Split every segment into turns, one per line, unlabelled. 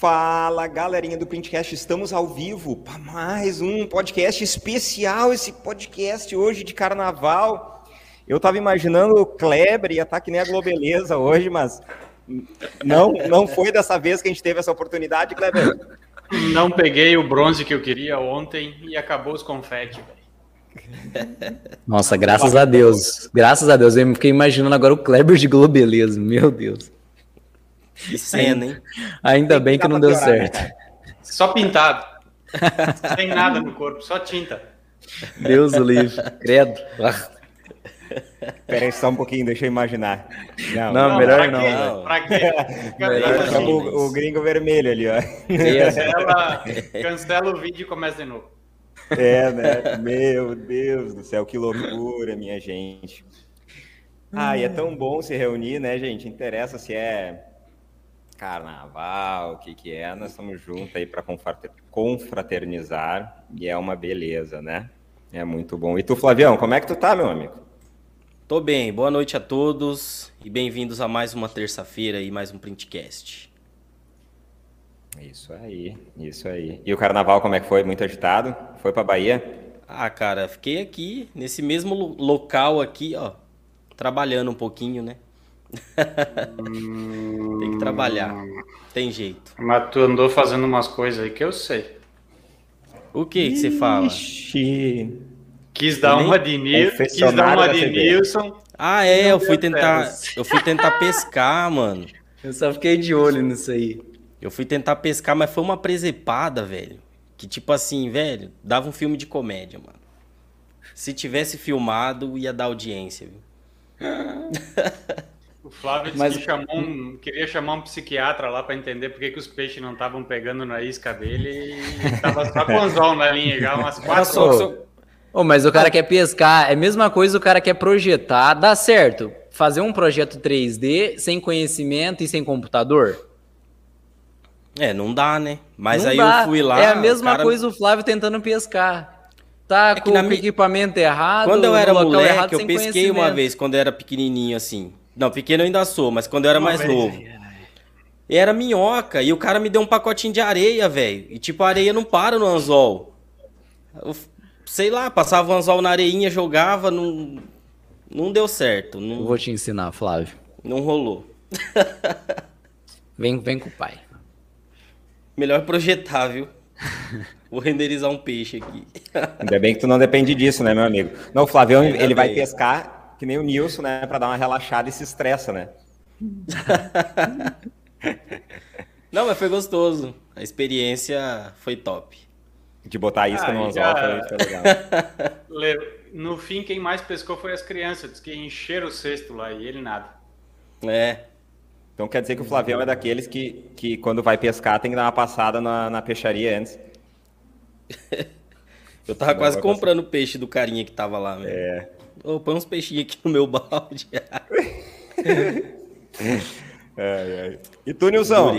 Fala, galerinha do Printcast, estamos ao vivo para mais um podcast especial, esse podcast hoje de carnaval. Eu estava imaginando o Kleber ia estar tá que nem a Globeleza hoje, mas não, não foi dessa vez que a gente teve essa oportunidade, Kleber.
Não peguei o bronze que eu queria ontem e acabou os confetes,
Nossa, graças a Deus. Graças a Deus. Eu fiquei imaginando agora o Kleber de Globeleza, meu Deus.
Que cena, hein?
Ainda bem que não deu certo. Né,
só pintado. Sem nada no corpo, só tinta.
Deus o livre. Credo.
Peraí só um pouquinho, deixa eu imaginar.
Não, não, não melhor não. Quê? não.
Pra quê? melhor o, o, gringo vermelho ali, ó.
Cancela, cancela o vídeo e começa de novo.
É, né? Meu Deus do céu, que loucura, minha gente. Ah, e é tão bom se reunir, né, gente? Interessa se é carnaval, o que que é, nós estamos juntos aí para confraternizar e é uma beleza, né? É muito bom. E tu, Flavião, como é que tu tá, meu amigo?
Tô bem, boa noite a todos e bem-vindos a mais uma terça-feira e mais um Printcast.
Isso aí, isso aí. E o carnaval como é que foi? Muito agitado? Foi pra Bahia?
Ah, cara, fiquei aqui, nesse mesmo local aqui, ó, trabalhando um pouquinho, né? Tem que trabalhar. Tem jeito.
Mas tu andou fazendo umas coisas aí que eu sei.
O que, que você fala?
Quis dar uma de Nilson. Quis dar uma de Nilson.
Ah, é, eu fui tentar. Eu fui tentar pescar, mano.
Eu só fiquei de olho nisso aí.
Eu fui tentar pescar, mas foi uma presepada, velho. Que tipo assim, velho, dava um filme de comédia, mano. Se tivesse filmado, ia dar audiência, viu?
O Flávio disse Mas... que chamou um, queria chamar um psiquiatra lá para entender por que, que os peixes não estavam pegando na isca dele e estava só com anzol na linha já umas quatro horas.
Oh, mas o cara ah. quer pescar, é a mesma coisa o cara quer projetar, dá certo. Fazer um projeto 3D sem conhecimento e sem computador?
É, não dá, né? Mas não aí dá. eu fui lá.
É a mesma cara... coisa o Flávio tentando pescar. Tá é com o equipamento errado.
Quando eu era moleque, errado, eu pesquei uma vez, quando eu era pequenininho assim. Não, pequeno eu ainda sou, mas quando eu era Uma mais vez, novo. E era minhoca. E o cara me deu um pacotinho de areia, velho. E tipo, a areia não para no anzol. Eu, sei lá, passava o anzol na areinha, jogava, não, não deu certo. Não,
Vou te ensinar, Flávio.
Não rolou.
vem, vem com o pai.
Melhor projetar, viu? Vou renderizar um peixe aqui.
Ainda bem que tu não depende disso, né, meu amigo? Não, o Flávio, ele vai pescar que nem o Nilson, né? Para dar uma relaxada e se estressa, né?
Não, mas foi gostoso. A experiência foi top.
De botar isca ah, no anzol já... foi legal.
No fim, quem mais pescou foi as crianças. Diz que encheram o cesto lá e ele nada.
É.
Então quer dizer que o Flavião é daqueles que, que quando vai pescar tem que dar uma passada na, na peixaria antes.
Eu tava quase comprando peixe do carinha que tava lá.
Mesmo. É.
Oh, põe uns peixinhos aqui no meu balde.
E tu, Nilson?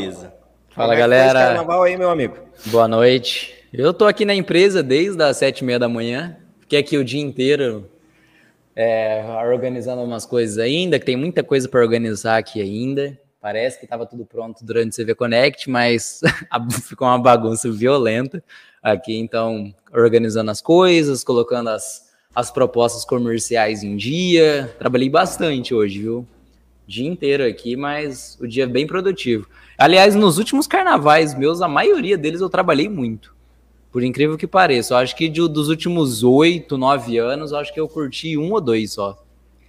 Fala, é galera.
carnaval aí, meu amigo?
Boa noite. Eu tô aqui na empresa desde as sete e meia da manhã. Fiquei aqui o dia inteiro é, organizando umas coisas ainda, que tem muita coisa para organizar aqui ainda. Parece que estava tudo pronto durante o CV Connect, mas ficou uma bagunça violenta aqui. Então, organizando as coisas, colocando as, as propostas comerciais em dia. Trabalhei bastante hoje, viu? Dia inteiro aqui, mas o dia bem produtivo. Aliás, nos últimos carnavais meus, a maioria deles eu trabalhei muito. Por incrível que pareça. Eu acho que de, dos últimos oito, nove anos, eu acho que eu curti um ou dois só.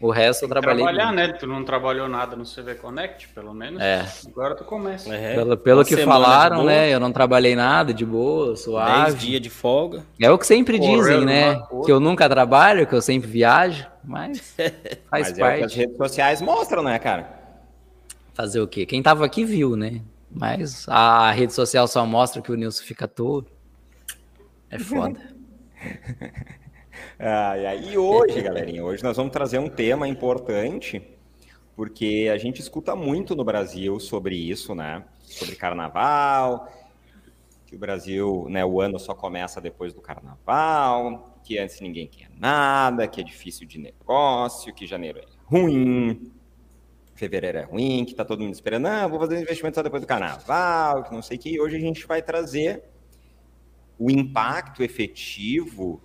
O resto eu trabalhei.
Trabalhar, muito. né? Tu não trabalhou nada no CV Connect, pelo menos.
É.
Agora tu começa.
É. Pelo, pelo que falaram, né? Eu não trabalhei nada, de boa, suave.
Dez dias de folga.
É o que sempre dizem, né? Que eu nunca trabalho, que eu sempre viajo, mas faz mas parte. É o que
as redes sociais mostram, né, cara?
Fazer o quê? Quem tava aqui viu, né? Mas a rede social só mostra que o Nilson fica todo. É foda.
Ah, e hoje, galerinha, hoje nós vamos trazer um tema importante, porque a gente escuta muito no Brasil sobre isso, né? Sobre carnaval, que o Brasil, né, o ano só começa depois do carnaval, que antes ninguém quer nada, que é difícil de negócio, que janeiro é ruim. fevereiro é ruim, que tá todo mundo esperando, não, vou fazer investimento só depois do carnaval, que não sei o que. Hoje a gente vai trazer o impacto efetivo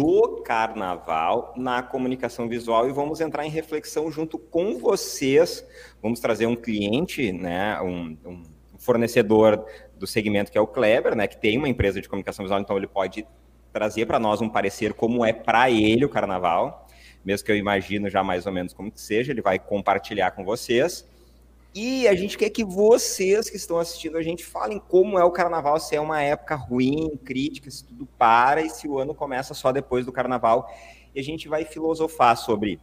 do carnaval na comunicação visual e vamos entrar em reflexão junto com vocês. Vamos trazer um cliente, né, um, um fornecedor do segmento que é o Kleber, né, que tem uma empresa de comunicação visual, então ele pode trazer para nós um parecer como é para ele o carnaval, mesmo que eu imagino já mais ou menos como que seja, ele vai compartilhar com vocês. E a gente quer que vocês que estão assistindo a gente falem como é o carnaval, se é uma época ruim, crítica, se tudo para e se o ano começa só depois do carnaval. E a gente vai filosofar sobre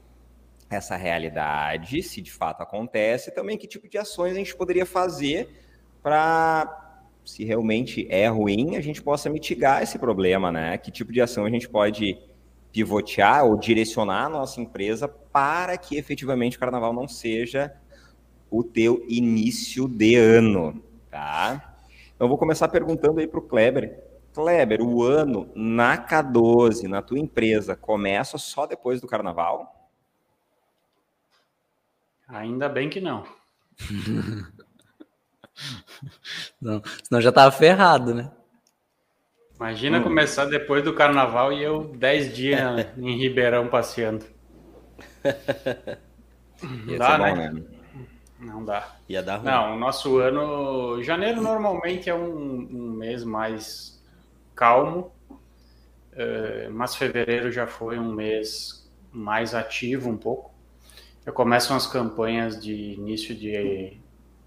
essa realidade, se de fato acontece, e também que tipo de ações a gente poderia fazer para, se realmente é ruim, a gente possa mitigar esse problema, né? Que tipo de ação a gente pode pivotear ou direcionar a nossa empresa para que efetivamente o carnaval não seja o teu início de ano, tá? Então, vou começar perguntando aí para o Kleber. Kleber, o ano na K12, na tua empresa, começa só depois do carnaval?
Ainda bem que não.
não senão já tava ferrado, né?
Imagina hum. começar depois do carnaval e eu 10 dias em Ribeirão passeando. Dá, né? Bom, né? Não dá.
Ia dar ruim.
Não, o nosso ano. Janeiro normalmente é um, um mês mais calmo, uh, mas fevereiro já foi um mês mais ativo um pouco. Já começam as campanhas de início de,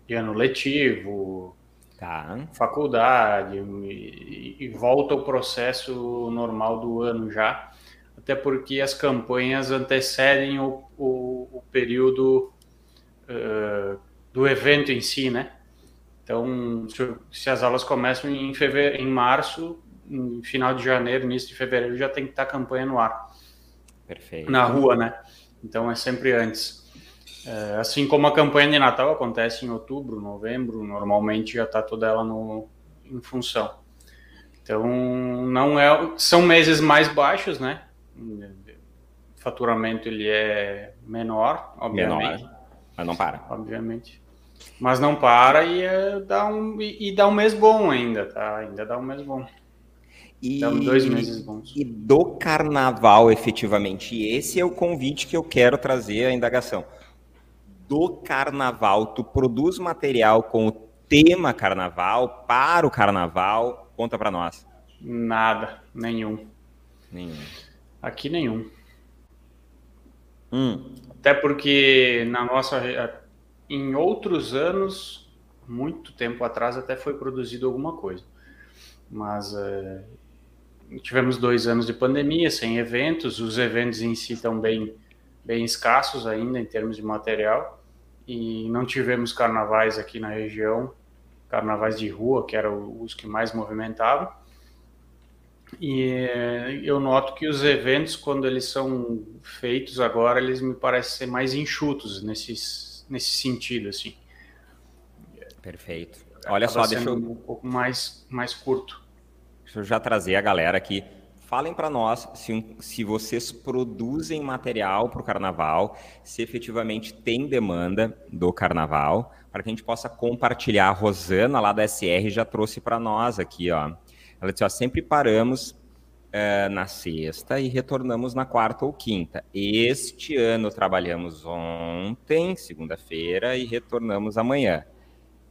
de ano letivo, tá. faculdade, e, e volta o processo normal do ano já. Até porque as campanhas antecedem o, o, o período uh, do evento em si, né? Então, se, se, as aulas começam em, fevereiro, em março, em final de janeiro, início de fevereiro, já tem que estar a campanha no ar.
Perfeito.
Na rua, né? Então, é sempre antes. É, assim como a campanha de Natal acontece em outubro, novembro, normalmente já está toda ela no, em função. Então, não é, são meses mais baixos, né? O faturamento ele é menor, obviamente. Menor.
Mas não para.
Obviamente. Mas não para e, é, dá, um, e, e, dá um mês bom ainda, tá? Ainda dá um mês bom.
E, dá dois meses bons. E do carnaval, efetivamente. E esse é o convite que eu quero trazer à indagação. Do carnaval, tu produz material com o tema carnaval, para o carnaval? Conta para nós.
Nada, nenhum.
Nenhum.
Aqui nenhum.
Hum.
Até porque na nossa em outros anos, muito tempo atrás, até foi produzido alguma coisa. Mas é, tivemos dois anos de pandemia, sem eventos, os eventos em si estão bem, bem escassos ainda em termos de material, e não tivemos carnavais aqui na região, carnavais de rua, que eram os que mais movimentavam. E eu noto que os eventos, quando eles são feitos agora, eles me parecem ser mais enxutos nesse, nesse sentido, assim.
Perfeito. Olha Acaba só, deixa eu...
um pouco mais, mais curto.
Deixa eu já trazer a galera aqui. Falem para nós se, se vocês produzem material para o carnaval, se efetivamente tem demanda do carnaval, para que a gente possa compartilhar. A Rosana, lá da SR, já trouxe para nós aqui, ó. Ela disse, ó, sempre paramos uh, na sexta e retornamos na quarta ou quinta. Este ano trabalhamos ontem, segunda-feira, e retornamos amanhã.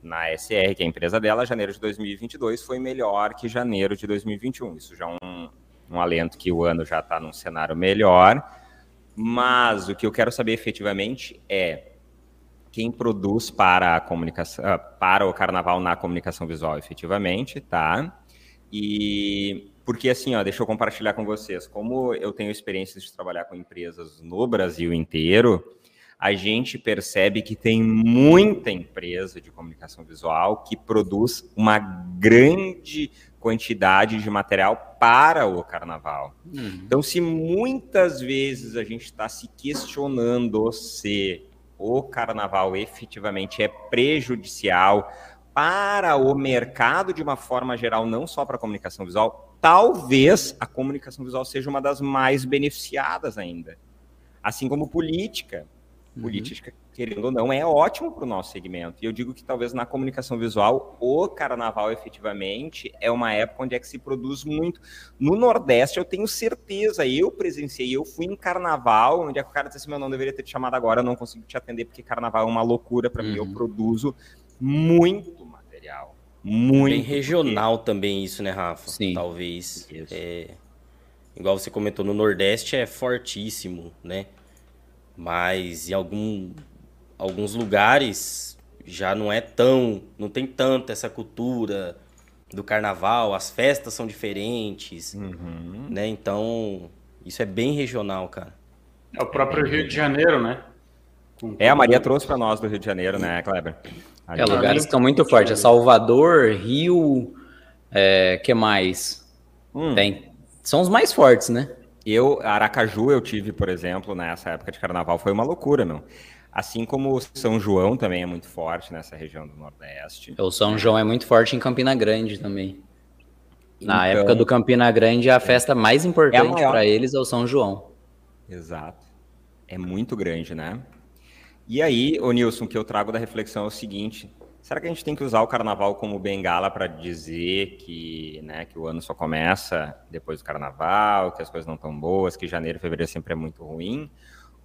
Na SR, que é a empresa dela, janeiro de 2022 foi melhor que janeiro de 2021. Isso já é um, um alento que o ano já está num cenário melhor. Mas o que eu quero saber efetivamente é quem produz para a comunicação, ah, para o carnaval na comunicação visual, efetivamente, tá? E porque assim, ó, deixa eu compartilhar com vocês, como eu tenho experiência de trabalhar com empresas no Brasil inteiro, a gente percebe que tem muita empresa de comunicação visual que produz uma grande quantidade de material para o carnaval. Uhum. Então, se muitas vezes a gente está se questionando se o carnaval efetivamente é prejudicial para o mercado de uma forma geral, não só para a comunicação visual, talvez a comunicação visual seja uma das mais beneficiadas ainda. Assim como política. uhum. política, querendo ou não, é ótimo para o nosso segmento. E eu digo que talvez na comunicação visual, o carnaval efetivamente é uma época onde é que se produz muito. No Nordeste, eu tenho certeza, eu presenciei, eu fui em carnaval, onde é que o cara disse assim: meu, não deveria ter te chamado agora, eu não consigo te atender, porque carnaval é uma loucura para uhum. mim, eu uhum. produzo muito. Muito. Bem
regional porque... também isso, né, Rafa? Sim. Talvez. É, igual você comentou, no Nordeste é fortíssimo, né? Mas em algum, alguns lugares já não é tão. não tem tanto essa cultura do carnaval, as festas são diferentes, uhum. né? Então, isso é bem regional, cara.
É o próprio é Rio de Janeiro, né?
É, a Maria trouxe para nós do Rio de Janeiro, né, Kleber?
É, lugares que estão muito fortes. É Salvador, Rio, é, que mais? Hum. Tem. São os mais fortes, né?
Eu, Aracaju, eu tive, por exemplo, nessa época de carnaval, foi uma loucura, meu. Assim como São João também é muito forte nessa região do Nordeste.
O São João é muito forte em Campina Grande também. Na então, época do Campina Grande, a é. festa mais importante é para eles é o São João.
Exato. É muito grande, né? E aí, o Nilson, que eu trago da reflexão é o seguinte: será que a gente tem que usar o carnaval como bengala para dizer que, né, que o ano só começa depois do carnaval, que as coisas não estão boas, que janeiro e fevereiro sempre é muito ruim?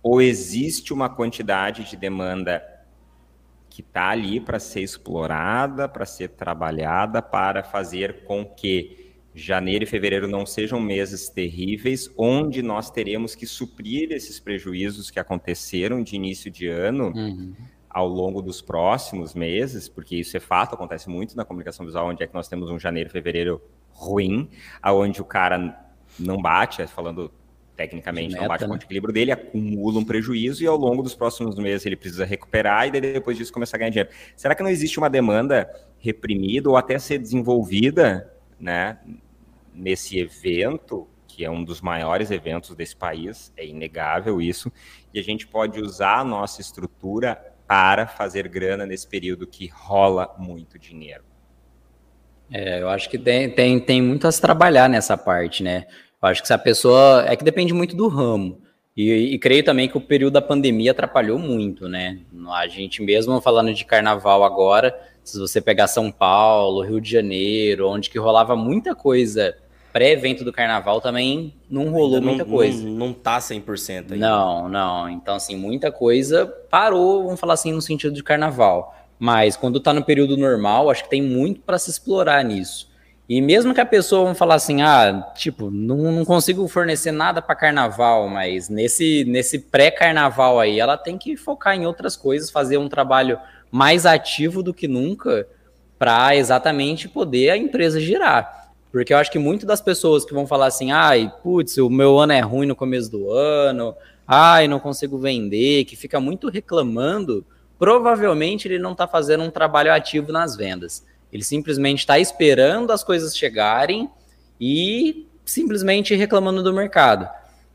Ou existe uma quantidade de demanda que está ali para ser explorada, para ser trabalhada, para fazer com que janeiro e fevereiro não sejam meses terríveis, onde nós teremos que suprir esses prejuízos que aconteceram de início de ano uhum. ao longo dos próximos meses, porque isso é fato, acontece muito na comunicação visual, onde é que nós temos um janeiro e fevereiro ruim, aonde o cara não bate, falando tecnicamente, meta, não bate né? com o equilíbrio dele, acumula um prejuízo e ao longo dos próximos meses ele precisa recuperar e depois disso começar a ganhar dinheiro. Será que não existe uma demanda reprimida ou até ser desenvolvida né, nesse evento, que é um dos maiores eventos desse país, é inegável isso, e a gente pode usar a nossa estrutura para fazer grana nesse período que rola muito dinheiro.
É, eu acho que tem, tem, tem muito a se trabalhar nessa parte, né? Eu acho que se a pessoa. É que depende muito do ramo. E, e, creio também que o período da pandemia atrapalhou muito, né? A gente mesmo falando de carnaval agora, se você pegar São Paulo, Rio de Janeiro, onde que rolava muita coisa pré-evento do carnaval, também não rolou não, muita coisa.
Não, não tá 100%
ainda. Não, não. Então, assim, muita coisa parou, vamos falar assim, no sentido de carnaval. Mas quando tá no período normal, acho que tem muito para se explorar nisso. E mesmo que a pessoa vamos falar assim, ah, tipo, não, não consigo fornecer nada para carnaval, mas nesse, nesse pré-carnaval aí, ela tem que focar em outras coisas, fazer um trabalho mais ativo do que nunca para exatamente poder a empresa girar. Porque eu acho que muitas das pessoas que vão falar assim, ai, putz, o meu ano é ruim no começo do ano, ai, não consigo vender, que fica muito reclamando, provavelmente ele não está fazendo um trabalho ativo nas vendas. Ele simplesmente está esperando as coisas chegarem e simplesmente reclamando do mercado.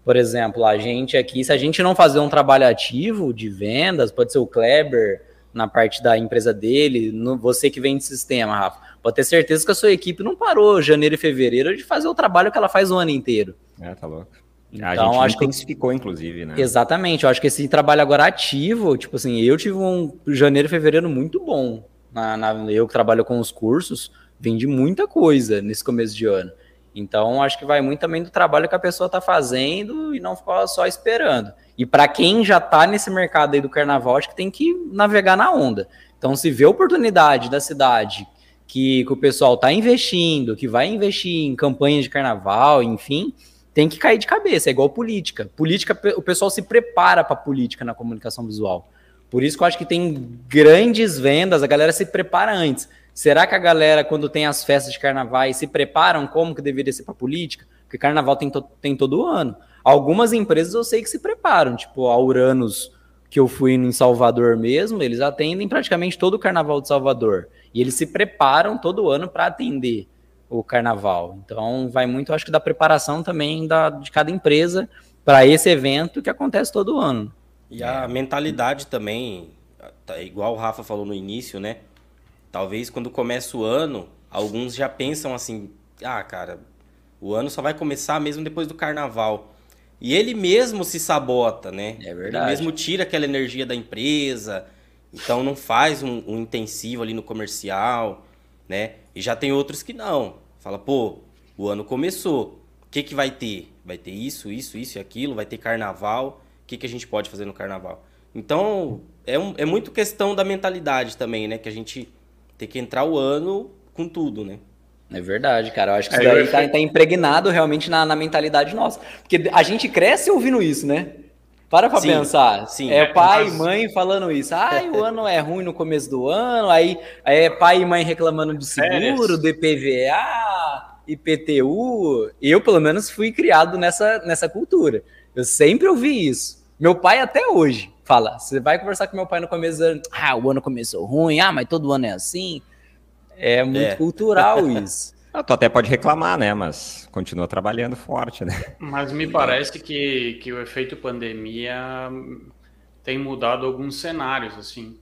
Por exemplo, a gente aqui, se a gente não fazer um trabalho ativo de vendas, pode ser o Kleber, na parte da empresa dele, no, você que vem de sistema, Rafa, pode ter certeza que a sua equipe não parou janeiro e fevereiro de fazer o trabalho que ela faz o ano inteiro.
É, tá louco. Então, a gente acho intensificou, que... inclusive, né?
Exatamente, eu acho que esse trabalho agora ativo, tipo assim, eu tive um janeiro e fevereiro muito bom. Na, na, eu que trabalho com os cursos, vendi muita coisa nesse começo de ano. Então, acho que vai muito também do trabalho que a pessoa está fazendo e não ficar só esperando. E para quem já está nesse mercado aí do carnaval, acho que tem que navegar na onda. Então, se vê oportunidade da cidade que, que o pessoal está investindo, que vai investir em campanhas de carnaval, enfim, tem que cair de cabeça. É igual política. Política, o pessoal se prepara para política na comunicação visual. Por isso que eu acho que tem grandes vendas, a galera se prepara antes. Será que a galera, quando tem as festas de carnaval, se preparam como que deveria ser para política? Porque carnaval tem, to tem todo ano. Algumas empresas eu sei que se preparam, tipo a Uranus, que eu fui em Salvador mesmo, eles atendem praticamente todo o carnaval de Salvador. E eles se preparam todo ano para atender o carnaval. Então vai muito, acho que, da preparação também da, de cada empresa para esse evento que acontece todo ano.
E a mentalidade também, tá, igual o Rafa falou no início, né? Talvez quando começa o ano, alguns já pensam assim: ah, cara, o ano só vai começar mesmo depois do carnaval. E ele mesmo se sabota, né?
É verdade.
Ele mesmo tira aquela energia da empresa, então não faz um, um intensivo ali no comercial, né? E já tem outros que não. Fala, pô, o ano começou. O que, que vai ter? Vai ter isso, isso, isso e aquilo, vai ter carnaval. O que, que a gente pode fazer no carnaval? Então, é, um, é muito questão da mentalidade também, né? Que a gente tem que entrar o ano com tudo, né?
É verdade, cara. Eu acho que isso daí tá, tá, impregnado realmente na, na, mentalidade nossa. Porque a gente cresce ouvindo isso, né? Para pra sim, pensar. Sim. É pai e mãe falando isso. Ai, o ano é ruim no começo do ano. Aí, é pai e mãe reclamando de seguro, do IPVA, IPTU. Eu, pelo menos, fui criado nessa, nessa cultura. Eu sempre ouvi isso. Meu pai até hoje fala. Você vai conversar com meu pai no começo do ano. Ah, o ano começou ruim. Ah, mas todo ano é assim. É muito é. cultural isso.
Ah, tu até pode reclamar, né? Mas continua trabalhando forte, né?
Mas me parece que, que o efeito pandemia tem mudado alguns cenários, assim.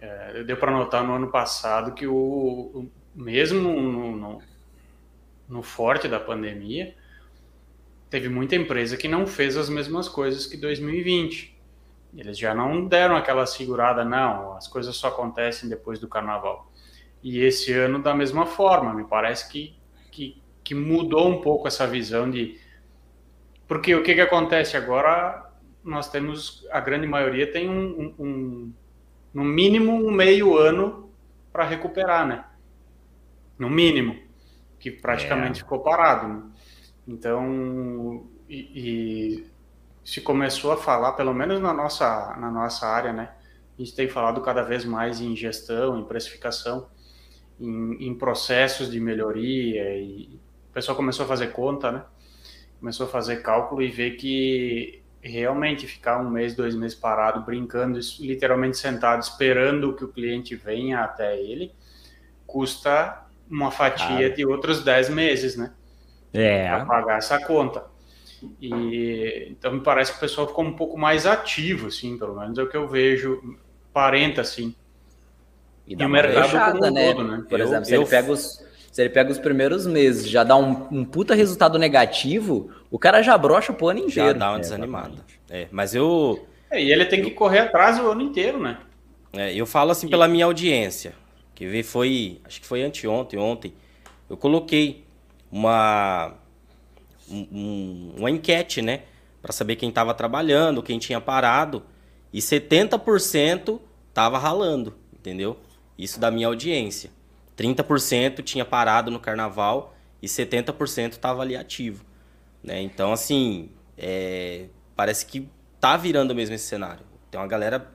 É, deu para notar no ano passado que o, o mesmo no, no, no, forte da pandemia, teve muita empresa que não fez as mesmas coisas que 2020. Eles já não deram aquela segurada, não, as coisas só acontecem depois do carnaval. E esse ano, da mesma forma, me parece que, que, que mudou um pouco essa visão de. Porque o que, que acontece agora? Nós temos, a grande maioria tem um, um, um no mínimo um meio ano para recuperar, né? No mínimo, que praticamente é. ficou parado. Né? Então, e, e, se começou a falar, pelo menos na nossa, na nossa área, né? A gente tem falado cada vez mais em gestão, em precificação, em, em processos de melhoria e o pessoal começou a fazer conta, né? Começou a fazer cálculo e ver que realmente ficar um mês, dois meses parado, brincando, literalmente sentado, esperando que o cliente venha até ele, custa uma fatia de outros dez meses, né?
É.
Para pagar essa conta. E então me parece que o pessoal ficou um pouco mais ativo, assim, pelo menos é o que eu vejo, parenta assim.
E, dá e o mercado fechada, né? Todo, né? Por eu, exemplo, se, eu... ele pega os, se ele pega os primeiros meses, já dá um, um puta resultado negativo, o cara já brocha o ano inteiro. Já
dá uma é, desanimada. É, mas eu.
É, e ele tem que correr atrás o ano inteiro, né?
É, eu falo assim pela minha audiência. Que foi. Acho que foi anteontem, ontem. Eu coloquei uma. Um, uma enquete, né? Para saber quem estava trabalhando, quem tinha parado. E 70% tava ralando, entendeu? Isso da minha audiência. 30% tinha parado no carnaval e 70% estava ali ativo. Né? Então, assim, é... parece que tá virando mesmo esse cenário. Tem uma galera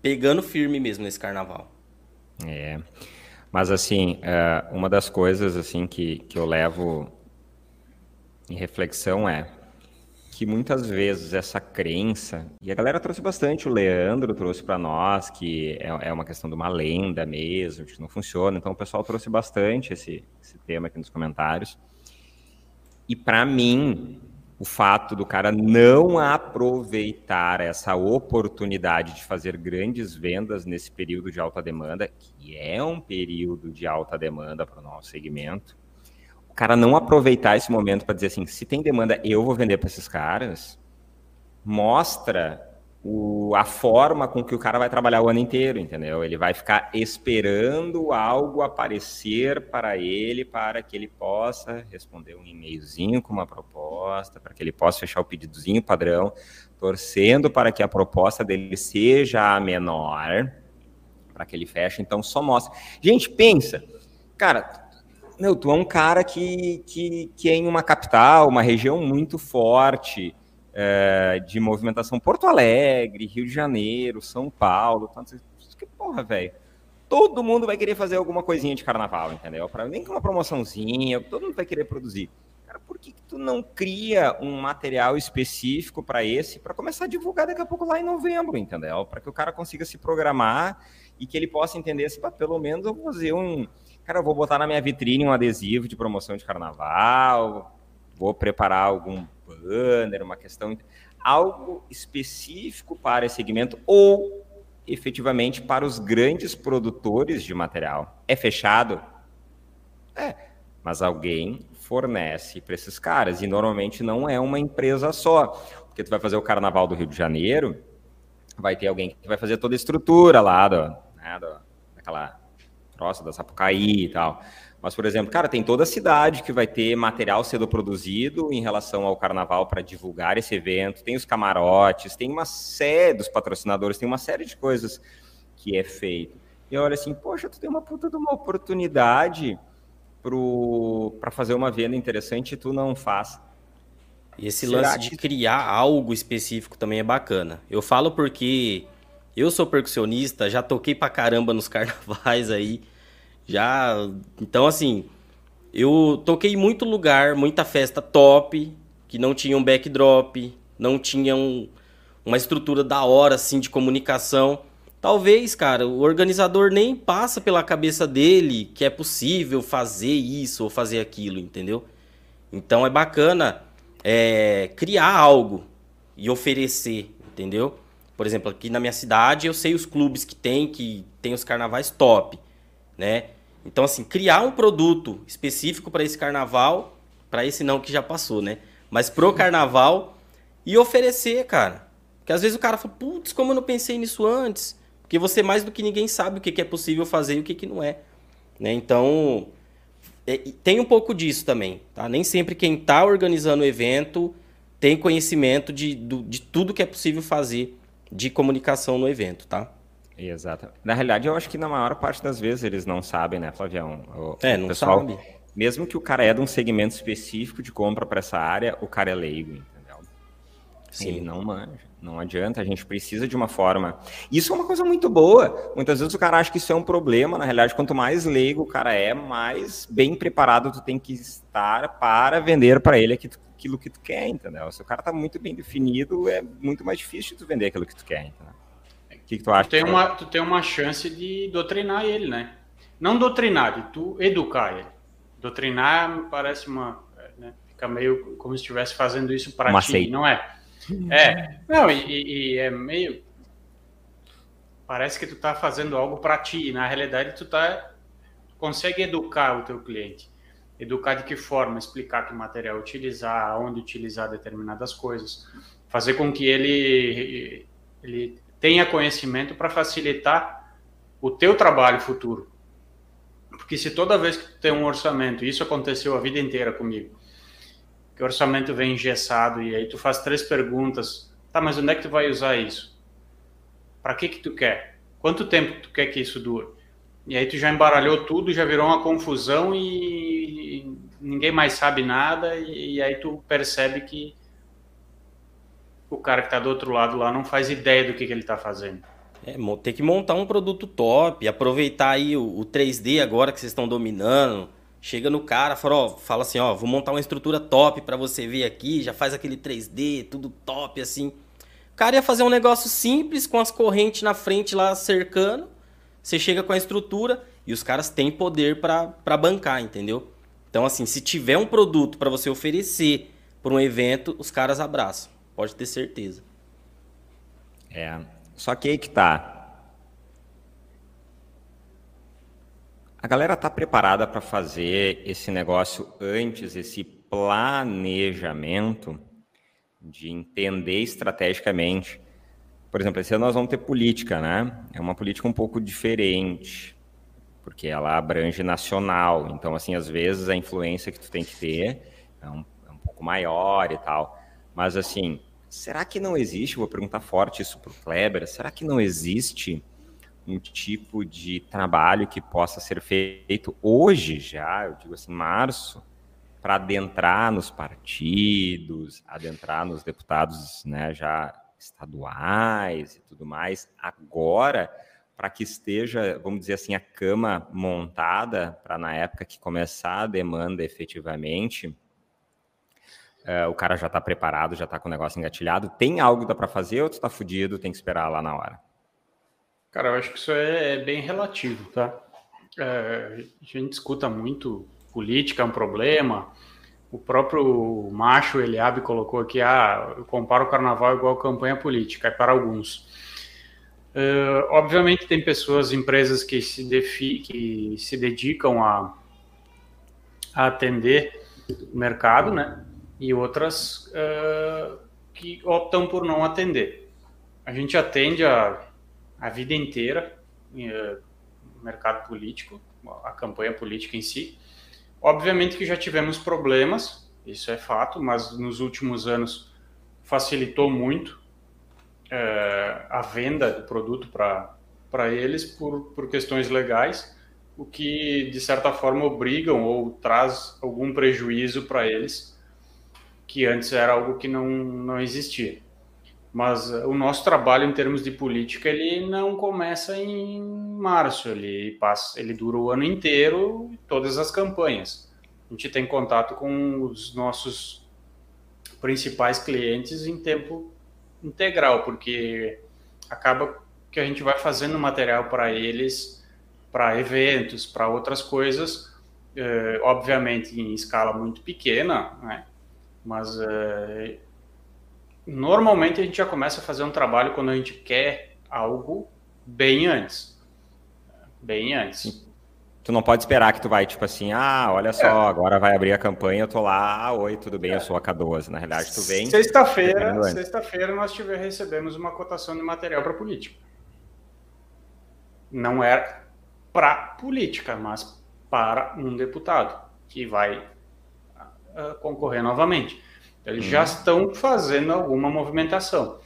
pegando firme mesmo nesse carnaval.
É. Mas, assim, é, uma das coisas assim que, que eu levo em reflexão é que muitas vezes essa crença, e a galera trouxe bastante, o Leandro trouxe para nós, que é, é, uma questão de uma lenda mesmo, que não funciona, então o pessoal trouxe bastante esse, esse tema aqui nos comentários. E para mim, o fato do cara não aproveitar essa oportunidade de fazer grandes vendas nesse período de alta demanda, que é um período de alta demanda para o nosso segmento, o cara não aproveitar esse momento para dizer assim, se tem demanda, eu vou vender para esses caras, mostra o, a forma com que o cara vai trabalhar o ano inteiro, entendeu? Ele vai ficar esperando algo aparecer para ele para que ele possa responder um e-mailzinho com uma proposta, para que ele possa fechar o pedidozinho padrão, torcendo para que a proposta dele seja a menor, para que ele feche. Então, só mostra. Gente, pensa, cara, meu, tu é um cara que, que, que é em uma capital, uma região muito forte é, de movimentação. Porto Alegre, Rio de Janeiro, São Paulo. Tanto, que porra, velho. Todo mundo vai querer fazer alguma coisinha de carnaval, entendeu? Para nem que uma promoçãozinha, todo mundo vai querer produzir. Cara, por que, que tu não cria um material específico para esse, para começar a divulgar daqui a pouco lá em novembro, entendeu? Para que o cara consiga se programar e que ele possa entender se, pelo menos, eu vou fazer um Cara, eu vou botar na minha vitrine um adesivo de promoção de carnaval, vou preparar algum banner, uma questão, algo específico para esse segmento ou efetivamente para os grandes produtores de material. É fechado? É, mas alguém fornece para esses caras. E normalmente não é uma empresa só. Porque tu vai fazer o Carnaval do Rio de Janeiro, vai ter alguém que vai fazer toda a estrutura lá do, né, do, daquela troça da Sapucaí e tal. Mas, por exemplo, cara, tem toda a cidade que vai ter material sendo produzido em relação ao carnaval para divulgar esse evento, tem os camarotes, tem uma série dos patrocinadores, tem uma série de coisas que é feito. E olha assim, poxa, tu tem uma puta de uma oportunidade para fazer uma venda interessante e tu não faz.
E esse Será lance de criar algo específico também é bacana. Eu falo porque eu sou percussionista, já toquei pra caramba nos carnavais aí. Já. Então, assim, eu toquei muito lugar, muita festa top, que não tinha um backdrop, não tinha um, uma estrutura da hora, assim, de comunicação. Talvez, cara, o organizador nem passa pela cabeça dele que é possível fazer isso ou fazer aquilo, entendeu? Então é bacana é, criar algo e oferecer, entendeu? Por exemplo, aqui na minha cidade eu sei os clubes que tem, que tem os carnavais top, né? Então, assim, criar um produto específico para esse carnaval, para esse não que já passou, né? Mas pro carnaval e oferecer, cara. Porque às vezes o cara fala, putz, como eu não pensei nisso antes? Porque você mais do que ninguém sabe o que é possível fazer e o que não é. Né? Então, é, tem um pouco disso também. Tá? Nem sempre quem está organizando o evento tem conhecimento de, de tudo que é possível fazer de comunicação no evento, tá?
Exato. Na realidade, eu acho que na maior parte das vezes eles não sabem, né, Flavião?
O, é, não pessoal, sabe.
Mesmo que o cara é de um segmento específico de compra para essa área, o cara é leigo, entendeu? Sim. Ele não manja. Não adianta, a gente precisa de uma forma. Isso é uma coisa muito boa. Muitas vezes o cara acha que isso é um problema. Na realidade, quanto mais leigo o cara é, mais bem preparado tu tem que estar para vender para ele aquilo que tu quer, entendeu? Se o cara está muito bem definido, é muito mais difícil tu vender aquilo que tu quer, entendeu?
Que, que tu acha? Tu tem, uma, tu tem uma chance de doutrinar ele, né? Não doutrinar, de tu educar ele. Doutrinar me parece uma. Né? Fica meio como se estivesse fazendo isso para ti, seita. não é? É, não, e, e, é meio. Parece que tu tá fazendo algo para ti. Na realidade, tu tá. consegue educar o teu cliente. Educar de que forma, explicar que material utilizar, onde utilizar determinadas coisas. Fazer com que ele, ele tenha conhecimento para facilitar o teu trabalho futuro. Porque se toda vez que tu tem um orçamento, isso aconteceu a vida inteira comigo, que o orçamento vem engessado e aí tu faz três perguntas. Tá, mas onde é que tu vai usar isso? Para que que tu quer? Quanto tempo tu quer que isso dure? E aí tu já embaralhou tudo, já virou uma confusão e ninguém mais sabe nada e, aí tu percebe que o cara que está do outro lado lá não faz ideia do que, que ele está fazendo.
É, que montar um produto top, aproveitar aí o, o 3D agora que vocês estão dominando, Chega no cara, fala, ó, fala assim, ó, vou montar uma estrutura top para você ver aqui, já faz aquele 3D, tudo top assim. O cara ia fazer um negócio simples com as correntes na frente lá cercando. Você chega com a estrutura e os caras têm poder para bancar, entendeu? Então assim, se tiver um produto para você oferecer para um evento, os caras abraçam. Pode ter certeza.
É. Só que aí que tá. A galera está preparada para fazer esse negócio antes, esse planejamento de entender estrategicamente. Por exemplo, esse ano nós vamos ter política, né? É uma política um pouco diferente, porque ela abrange nacional. Então, assim, às vezes a influência que tu tem que ter é um, é um pouco maior e tal. Mas, assim, será que não existe? Vou perguntar forte isso para o Kleber. Será que não existe um tipo de trabalho que possa ser feito hoje já, eu digo assim, março, para adentrar nos partidos, adentrar nos deputados né, já estaduais e tudo mais, agora, para que esteja, vamos dizer assim, a cama montada para na época que começar a demanda efetivamente, uh, o cara já está preparado, já está com o negócio engatilhado, tem algo que dá para fazer ou tu está fudido, tem que esperar lá na hora?
Cara, eu acho que isso é, é bem relativo, tá? É, a gente escuta muito política é um problema. O próprio Macho Eliabe colocou aqui, ah, eu comparo o carnaval igual campanha política, é para alguns. Uh, obviamente tem pessoas, empresas que se, defi que se dedicam a, a atender mercado, né? E outras uh, que optam por não atender. A gente atende a, a vida inteira uh, mercado político, a campanha política em si. Obviamente que já tivemos problemas, isso é fato, mas nos últimos anos facilitou muito uh, a venda do produto para eles por, por questões legais o que de certa forma obrigam ou traz algum prejuízo para eles, que antes era algo que não, não existia. Mas eh, o nosso trabalho em termos de política ele não começa em março, ele passa, ele dura o ano inteiro, todas as campanhas. A gente tem contato com os nossos principais clientes em tempo integral, porque acaba que a gente vai fazendo material para eles para eventos, para outras coisas, eh, obviamente em escala muito pequena, né? Mas eh, normalmente a gente já começa a fazer um trabalho quando a gente quer algo bem antes. Bem antes.
Tu não pode esperar que tu vai, tipo assim, ah, olha só, é. agora vai abrir a campanha, eu tô lá, ah, oi, tudo bem, é. eu sou a K12. Na realidade, tu vem.
Sexta-feira, sexta-feira nós tivemos, recebemos uma cotação de material para política. Não era, para política, mas para um deputado que vai uh, concorrer novamente. Eles já uhum. estão fazendo alguma movimentação.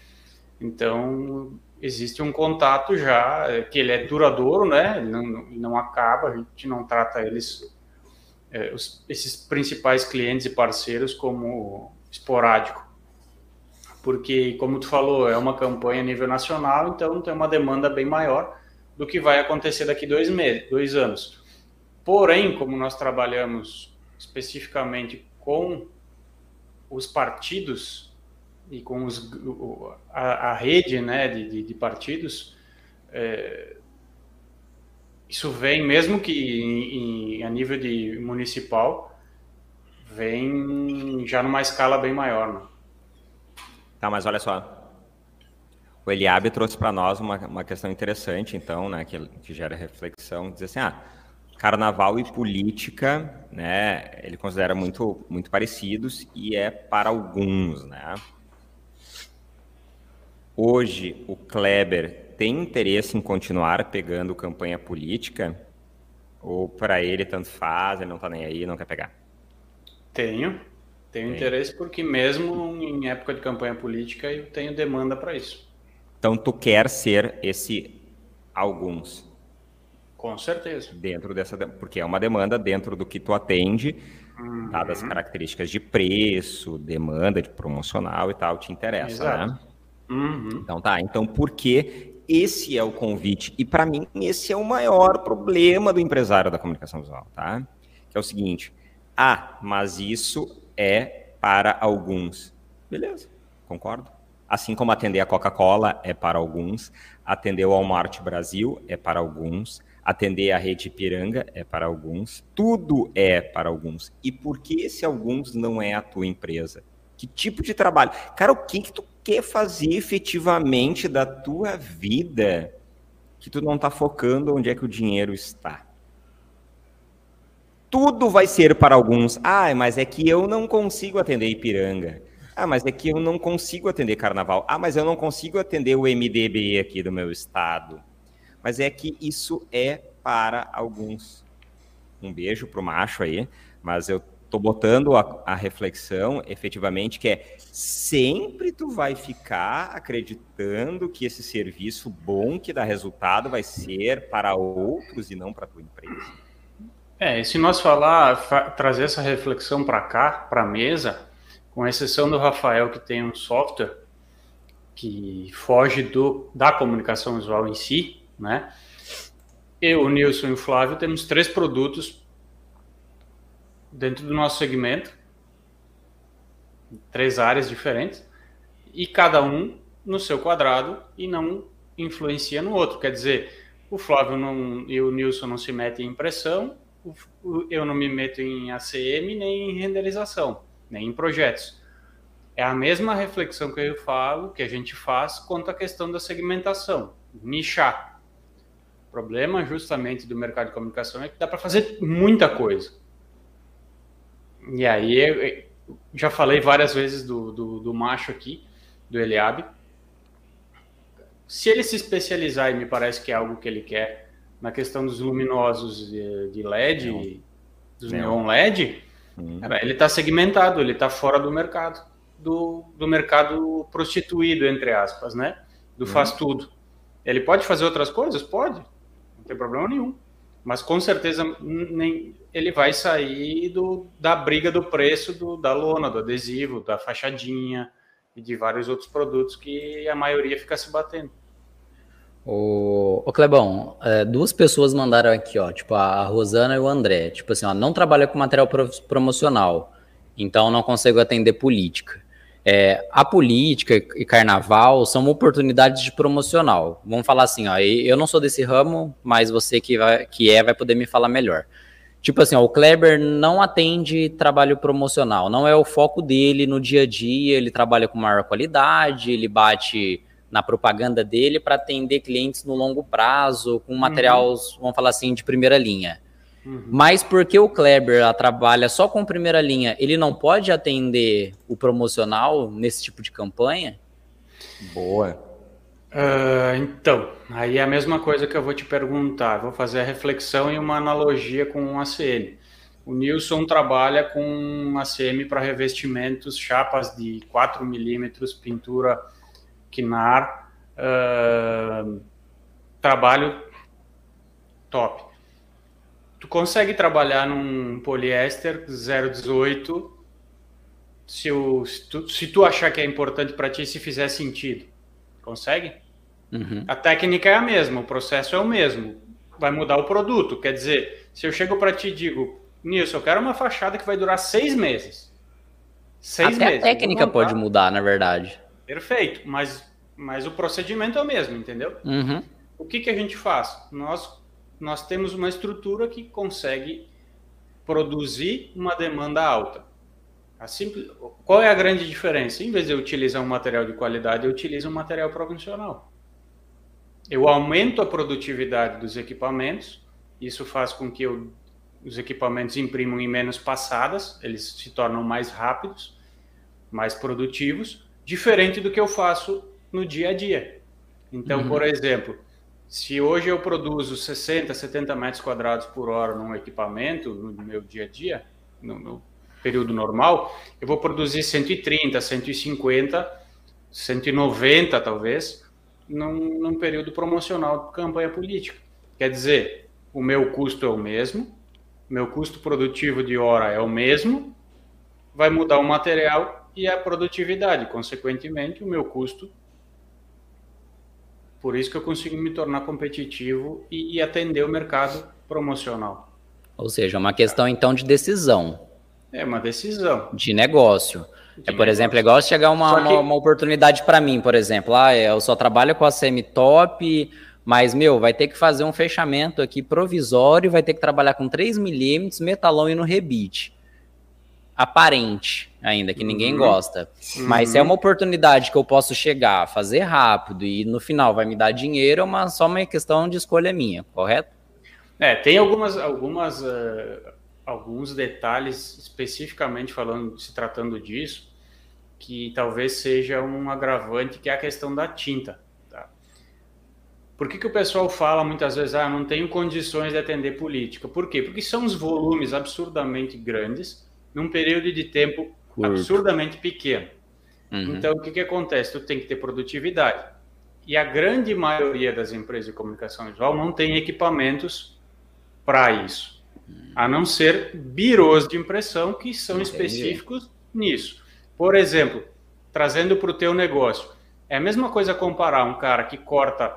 Então, existe um contato já, eh, que ele é duradouro, né? Ele não, não acaba, a gente não trata eles, é, os, esses principais clientes e parceiros, como esporádico. Porque, como tu falou, é uma campanha a nível nacional, então tem uma demanda bem maior do que vai acontecer daqui dois meses, dois anos. Porém, como nós trabalhamos especificamente com os partidos e com os, a, a rede né, de, de, partidos, é, isso vem, mesmo que em, em, a nível de municipal, vem já numa escala bem maior. Né?
Tá, mas olha só, o Eliabe trouxe para nós uma, uma questão interessante, então, né, que, que gera reflexão, dizer assim, ah, carnaval e política, né, ele considera muito, muito parecidos e é para alguns, né. Hoje, o Kleber tem interesse em continuar pegando campanha política? Ou para ele tanto faz, ele não está nem aí, não quer pegar?
Tenho. Tenho interesse porque mesmo em época de campanha política eu tenho demanda para isso.
Então, tu quer ser esse alguns.
Com certeza.
Dentro dessa, porque é uma demanda dentro do que tu atende, uhum. dadas as características de preço, demanda de promocional e tal, te interessa, né? Exato. né? Uhum. Então tá, então por que esse é o convite? E para mim esse é o maior problema do empresário da comunicação visual, tá? Que é o seguinte: ah, mas isso é para alguns. Beleza, concordo. Assim como atender a Coca-Cola é para alguns, atender o Walmart Brasil é para alguns, atender a rede Piranga é para alguns, tudo é para alguns. E por que esse alguns não é a tua empresa? Que tipo de trabalho? Cara, o que, que tu quer fazer efetivamente da tua vida que tu não está focando onde é que o dinheiro está? Tudo vai ser para alguns. Ah, mas é que eu não consigo atender Ipiranga. Ah, mas é que eu não consigo atender carnaval. Ah, mas eu não consigo atender o MDB aqui do meu estado. Mas é que isso é para alguns. Um beijo pro macho aí, mas eu tô botando a, a, reflexão efetivamente que é sempre tu vai ficar acreditando que esse serviço bom que dá resultado vai ser para outros e não para tua empresa.
É, e se nós falar, trazer essa reflexão para cá, para a mesa, com exceção do Rafael, que tem um software que foge do, da comunicação visual em si, né? Eu, o Nilson e o Flávio temos três produtos dentro do nosso segmento, três áreas diferentes, e cada um no seu quadrado e não influencia no outro. Quer dizer, o Flávio não, e o Nilson não se metem em impressão, eu não me meto em ACM nem em renderização nem em projetos. É a mesma reflexão que eu falo, que a gente faz quanto à questão da segmentação, nichar. Problema justamente do mercado de comunicação é que dá para fazer muita coisa. E aí, já falei várias vezes do, do, do macho aqui, do Eliabe. Se ele se especializar, e me parece que é algo que ele quer, na questão dos luminosos de LED, Neon. dos Neon, Neon LED, hum. ele está segmentado, ele está fora do mercado, do, do mercado prostituído, entre aspas, né? Do hum. faz tudo. Ele pode fazer outras coisas? Pode, tem problema nenhum. Mas com certeza nem, ele vai sair do, da briga do preço do, da lona, do adesivo, da fachadinha e de vários outros produtos que a maioria fica se batendo.
O, o Clebão, é, duas pessoas mandaram aqui, ó, tipo a Rosana e o André, tipo assim, ó, não trabalha com material promocional, então não consigo atender política. É, a política e carnaval são oportunidades de promocional. Vamos falar assim, ó, eu não sou desse ramo, mas você que, vai, que é vai poder me falar melhor. Tipo assim, ó, o Kleber não atende trabalho promocional, não é o foco dele no dia a dia, ele trabalha com maior qualidade, ele bate na propaganda dele para atender clientes no longo prazo, com materiais, uhum. vamos falar assim, de primeira linha. Uhum. Mas porque o Kleber trabalha só com primeira linha, ele não pode atender o promocional nesse tipo de campanha?
Boa.
Uh, então, aí é a mesma coisa que eu vou te perguntar. Vou fazer a reflexão e uma analogia com um ACM. O Nilson trabalha com um ACM para revestimentos, chapas de 4 milímetros, pintura Kinar, uh, trabalho top. Tu consegue trabalhar num poliéster 018 se, o, se, tu, se tu achar que é importante para ti, se fizer sentido. Consegue? Uhum. A técnica é a mesma, o processo é o mesmo. Vai mudar o produto. Quer dizer, se eu chego para ti e digo, Nilson, eu quero uma fachada que vai durar seis meses.
Seis Até meses. A técnica pode mudar, na verdade.
Perfeito, mas, mas o procedimento é o mesmo, entendeu?
Uhum.
O que, que a gente faz? Nós, nós temos uma estrutura que consegue produzir uma demanda alta. A simples... Qual é a grande diferença? Em vez de eu utilizar um material de qualidade, eu utilizo um material profissional. Eu aumento a produtividade dos equipamentos, isso faz com que eu, os equipamentos imprimam em menos passadas, eles se tornam mais rápidos, mais produtivos, diferente do que eu faço no dia a dia. Então, uhum. por exemplo, se hoje eu produzo 60, 70 metros quadrados por hora num equipamento, no meu dia a dia, no, no período normal, eu vou produzir 130, 150, 190 talvez, num, num período promocional de campanha política. Quer dizer, o meu custo é o mesmo, meu custo produtivo de hora é o mesmo, vai mudar o material e a produtividade, consequentemente, o meu custo. Por isso que eu consigo me tornar competitivo e, e atender o mercado promocional.
Ou seja, é uma questão então de decisão.
É uma decisão.
De negócio. De é, por negócio. exemplo, é igual chegar uma, que... uma, uma, oportunidade para mim, por exemplo. Ah, eu só trabalho com a semi-top, mas, meu, vai ter que fazer um fechamento aqui provisório, vai ter que trabalhar com 3 milímetros, metalão e no rebite aparente ainda, que ninguém uhum. gosta. Uhum. Mas se é uma oportunidade que eu posso chegar, fazer rápido e no final vai me dar dinheiro, é uma, só uma questão de escolha minha, correto?
É, tem algumas, algumas uh, alguns detalhes especificamente falando, se tratando disso, que talvez seja um agravante, que é a questão da tinta. Tá? Por que, que o pessoal fala muitas vezes, ah, não tenho condições de atender política? Por quê? Porque são os volumes absurdamente grandes, num período de tempo Curto. absurdamente pequeno. Uhum. Então, o que, que acontece? Tu tem que ter produtividade. E a grande maioria das empresas de comunicação visual não tem equipamentos para isso, a não ser birôs de impressão que são Entendi. específicos nisso. Por exemplo, trazendo para o teu negócio, é a mesma coisa comparar um cara que corta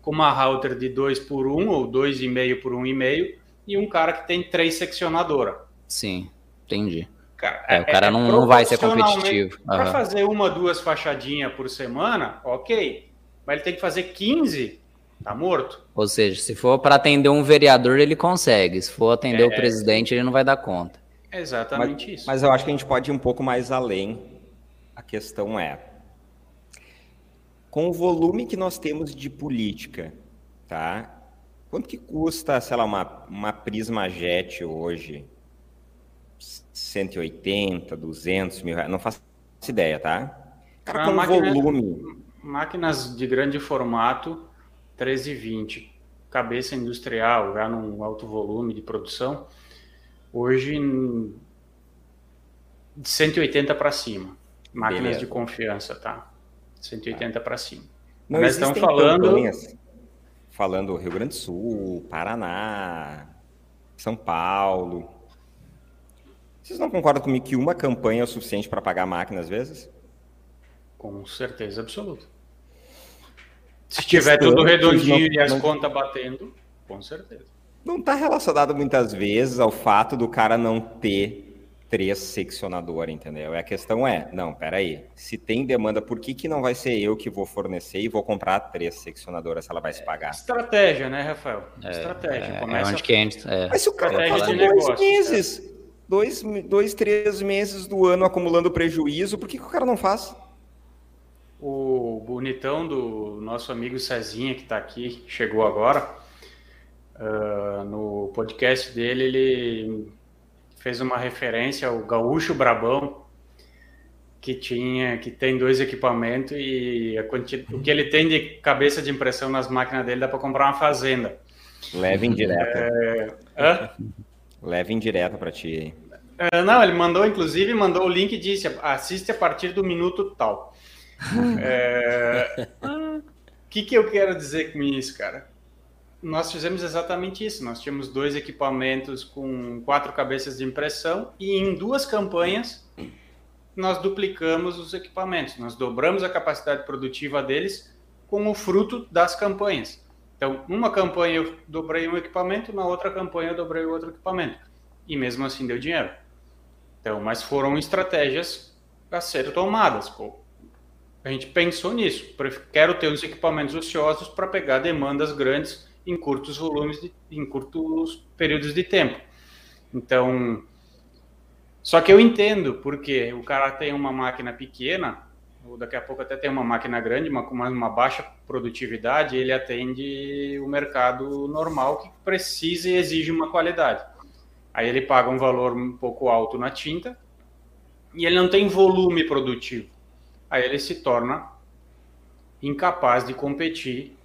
com uma router de 2 por 1 um, ou 2,5 por 1,5 um e um cara que tem três seccionadora.
Sim. Entendi. Cara, é, o cara é, não, não vai ser competitivo. Uhum.
Para fazer uma, duas fachadinhas por semana, ok. Mas ele tem que fazer 15, tá morto.
Ou seja, se for para atender um vereador, ele consegue. Se for atender é, o presidente, ele não vai dar conta.
É exatamente
mas,
isso.
Mas eu acho que a gente pode ir um pouco mais além. A questão é, com o volume que nós temos de política, tá? Quanto que custa, sei lá, uma, uma Prisma Jet hoje? 180, 200 mil reais, não faço ideia, tá? Cara, com máquina, volume.
Máquinas de grande formato, 1320, cabeça industrial, já num alto volume de produção, hoje de 180 para cima. Máquinas Beleza. de confiança, tá? 180 ah. para cima.
Não Nós estamos falando. Campanhas, falando Rio Grande do Sul, Paraná, São Paulo. Vocês não concordam comigo que uma campanha é o suficiente para pagar a máquina às vezes?
Com certeza absoluta. Se tiver tudo redondinho não, e as não... contas batendo, com certeza.
Não está relacionado muitas vezes ao fato do cara não ter três seccionadores, entendeu? E a questão é, não, peraí, se tem demanda, por que, que não vai ser eu que vou fornecer e vou comprar três seccionadoras se ela vai se pagar?
Estratégia, né, Rafael? É, Estratégia.
É, Começa... é onde que entra.
É. Mas se o cara faz dois negócio, meses, é. Dois, dois, três meses do ano acumulando prejuízo, por que, que o cara não faz?
O bonitão do nosso amigo Cezinha, que está aqui, chegou agora, uh, no podcast dele, ele fez uma referência ao Gaúcho Brabão, que tinha, que tem dois equipamentos e o que ele tem de cabeça de impressão nas máquinas dele dá para comprar uma fazenda.
Leve indireta. É... Leve indireta para ti.
É, não, ele mandou, inclusive, mandou o link e disse: assiste a partir do minuto tal. O é... que, que eu quero dizer com isso, cara? nós fizemos exatamente isso. Nós tínhamos dois equipamentos com quatro cabeças de impressão e em duas campanhas nós duplicamos os equipamentos. Nós dobramos a capacidade produtiva deles com o fruto das campanhas. Então, numa campanha eu dobrei um equipamento, na outra campanha eu dobrei outro equipamento. E mesmo assim deu dinheiro. Então, mas foram estratégias a ser tomadas. Pô. A gente pensou nisso. Quero ter os equipamentos ociosos para pegar demandas grandes em curtos volumes, de, em curtos períodos de tempo. Então, só que eu entendo porque o cara tem uma máquina pequena, ou daqui a pouco até tem uma máquina grande, uma com uma baixa produtividade, ele atende o mercado normal que precisa e exige uma qualidade. Aí ele paga um valor um pouco alto na tinta e ele não tem volume produtivo. Aí ele se torna incapaz de competir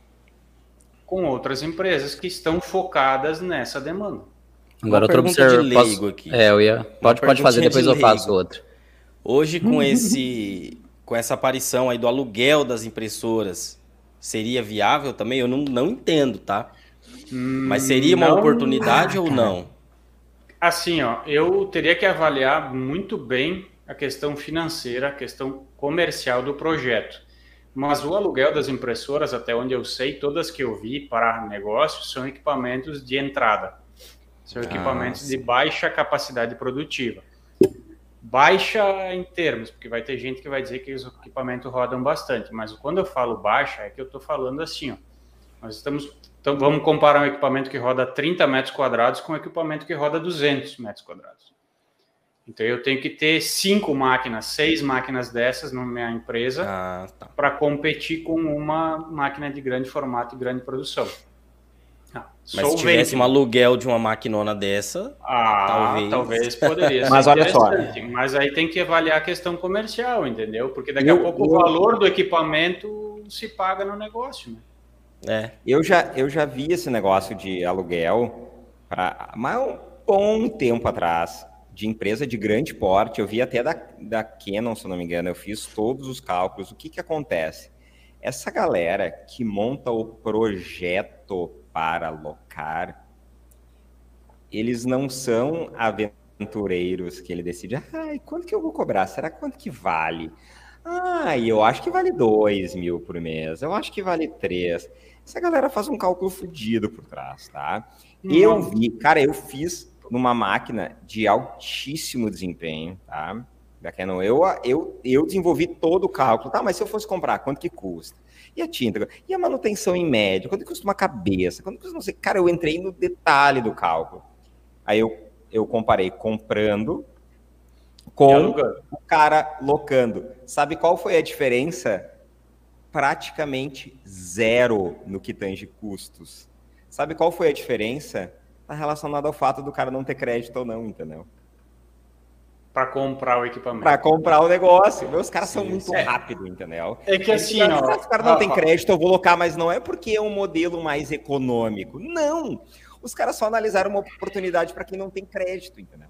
com outras empresas que estão focadas nessa demanda.
Agora outra observação. Posso... aqui. É, eu ia. Pode, pode fazer, depois de eu faço outra.
Hoje, com esse com essa aparição aí do aluguel das impressoras, seria viável também? Eu não, não entendo, tá? Hum, Mas seria uma não... oportunidade ah, ou não?
Assim, ó, eu teria que avaliar muito bem a questão financeira, a questão comercial do projeto. Mas o aluguel das impressoras, até onde eu sei, todas que eu vi para negócios são equipamentos de entrada. São ah, equipamentos de baixa capacidade produtiva. Baixa em termos, porque vai ter gente que vai dizer que os equipamentos rodam bastante, mas quando eu falo baixa, é que eu estou falando assim, ó. Nós estamos, então vamos comparar um equipamento que roda 30 metros quadrados com um equipamento que roda 200 metros quadrados. Então eu tenho que ter cinco máquinas, seis máquinas dessas na minha empresa ah, tá. para competir com uma máquina de grande formato e grande produção.
Ah, Mas se tivesse um aluguel de uma maquinona dessa,
ah, talvez... talvez poderia
Mas olha só.
Mas aí tem que avaliar a questão comercial, entendeu? Porque daqui eu, a pouco eu... o valor do equipamento se paga no negócio. Né?
É. Eu já, eu já vi esse negócio de aluguel para mais um bom tempo atrás de empresa de grande porte, eu vi até da, da Canon, se não me engano, eu fiz todos os cálculos. O que, que acontece? Essa galera que monta o projeto para locar, eles não são aventureiros que ele decide, ai, quanto que eu vou cobrar? Será quanto que vale? Ah, eu acho que vale dois mil por mês, eu acho que vale três. Essa galera faz um cálculo fodido por trás, tá? Eu vi, cara, eu fiz numa máquina de altíssimo desempenho, tá? Da Canon. Eu, eu, eu desenvolvi todo o cálculo. Tá, mas se eu fosse comprar, quanto que custa? E a tinta? E a manutenção em médio? Quanto custa uma cabeça? Quanto custa, não sei. Cara, eu entrei no detalhe do cálculo. Aí eu, eu comparei comprando com o cara locando. Sabe qual foi a diferença? Praticamente zero no que tange custos. Sabe qual foi a diferença? está relacionado ao fato do cara não ter crédito ou não, entendeu?
Para comprar o equipamento.
Para comprar o negócio. Meus caras Sim, são muito é. rápidos, entendeu?
É que assim, ó,
se o cara não ó, tem crédito, eu vou colocar, mas não é porque é um modelo mais econômico. Não. Os caras só analisaram uma oportunidade para quem não tem crédito, entendeu?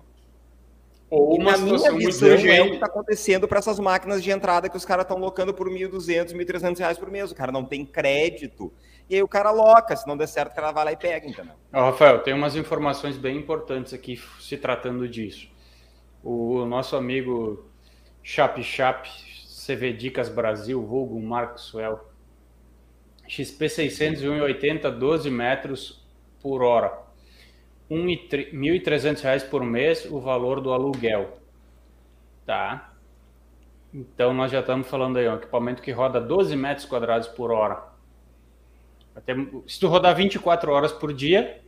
Ou uma na minha visão é o que está acontecendo para essas máquinas de entrada que os caras estão locando por 1.200, 1.300 reais por mês. O cara não tem crédito. E aí o cara loca, se não der certo, o cara vai lá e pega, entendeu?
Ó, Rafael, tem umas informações bem importantes aqui se tratando disso. O nosso amigo Chap Chap, CV Dicas Brasil, vulgo Maxwell, XP 600 180, 12 metros por hora. R$ 1.300 por mês o valor do aluguel. Tá? Então nós já estamos falando aí, um equipamento que roda 12 metros quadrados por hora. Até, se tu rodar 24 horas por dia.